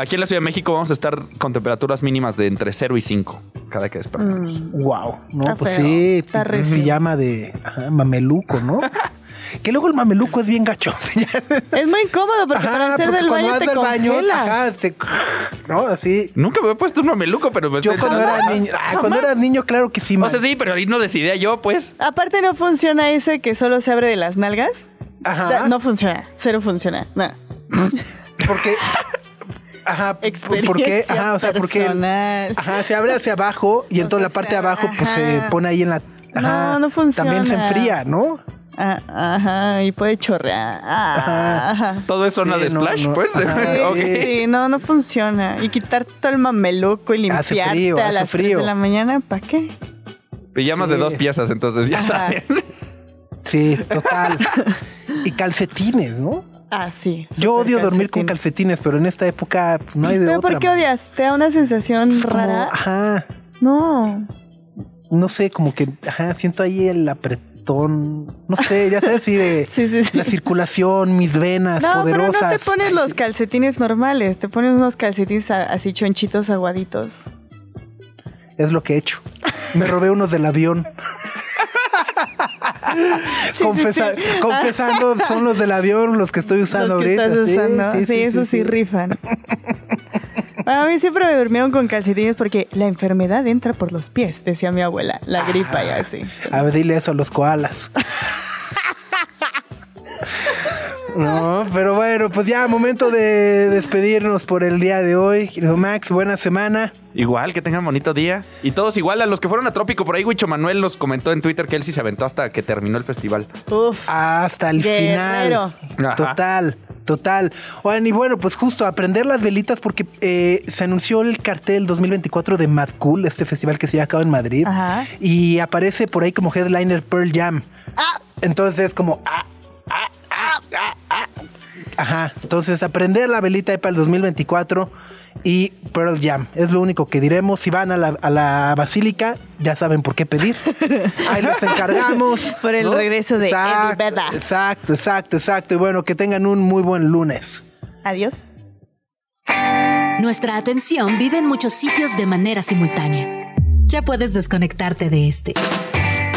Aquí en la Ciudad de México vamos a estar con temperaturas mínimas de entre 0 y 5 cada que despertamos. Wow, no, Está pues feo, sí, está re feo. pijama de ajá, mameluco, ¿no? [LAUGHS] que luego el mameluco es bien gacho. [LAUGHS] Es muy incómodo porque para hacer porque del cuando baño vas te del baño, congelas. ajá, te- no, así. Nunca me he puesto un mameluco, pero me Yo estoy- cuando era niño, ah, cuando eras niño, claro que sí, O man. sea, sí, pero ahí no decidía yo, pues. Aparte no funciona ese que solo se abre de las nalgas. Ajá. No funciona, cero funciona. No. Porque. [LAUGHS] Ajá, Experiencia porque, ajá, o sea, porque ajá, se abre hacia abajo y entonces la parte de abajo pues se pone ahí en la ajá, No, no funciona. También se enfría, ¿no? Ah, ajá, y puede chorrear. Ah, ajá. Todo es zona Sí, de splash, no, pues. ajá. Sí, no, no funciona. Y quitar todo el mameluco y Hace limpiarte frío, a hace las 3 frío. de la mañana, ¿para qué? Pijamas Sí. de dos piezas, entonces ya Ajá. saben. Sí, total. [LAUGHS] y calcetines, ¿no? Ah, sí. Yo odio dormir con calcetines, pero en esta época no hay de ¿Pero otra. por qué man. odias? ¿Te da una sensación Es como, rara? ajá, No. no sé, como que ajá, siento ahí el apretón no sé, ya sabes, de [LAUGHS] Sí, sí, sí. la circulación, mis venas No, pero poderosas. no te pones los calcetines normales, te pones unos calcetines así chonchitos aguaditos. Es lo que he hecho. Me robé unos del avión. [LAUGHS] Sí, Confesa- sí, sí. Confesando, son los del avión los que estoy usando Los que ahorita. estás Sí, usando. Sí, sí, sí, rifan. Bueno, a mí siempre me durmieron con calcetines porque la enfermedad entra por los pies, decía mi abuela. La gripa y así. A ver, dile eso a los koalas. [LAUGHS] No, pero bueno, pues ya, momento de despedirnos por el día de hoy. Max, buena semana. Igual, que tengan bonito día. Y todos igual, a los que fueron a Trópico, por ahí Huicho Manuel nos comentó en Twitter que él sí se aventó hasta que terminó el festival. Uf. Hasta el Guerrero. final. Total, total. Oigan, y bueno, pues justo aprender las velitas porque eh, se anunció el cartel 2024 de Mad Cool, este festival que se lleva a cabo en Madrid. Ajá. Y aparece por ahí como headliner Pearl Jam. Entonces, como. ah, ah, ah, ah, ah. Ajá. Entonces, aprender la velita para el 2024 y Pearl Jam. Es lo único que diremos. Si van a la, a la basílica, ya saben por qué pedir. [LAUGHS] Ahí les encargamos. Por el regreso de exacto, Eddie. Exacto, exacto, exacto. Y bueno, que tengan un muy buen lunes. Adiós. Nuestra atención vive en muchos sitios de manera simultánea. Ya puedes desconectarte de este.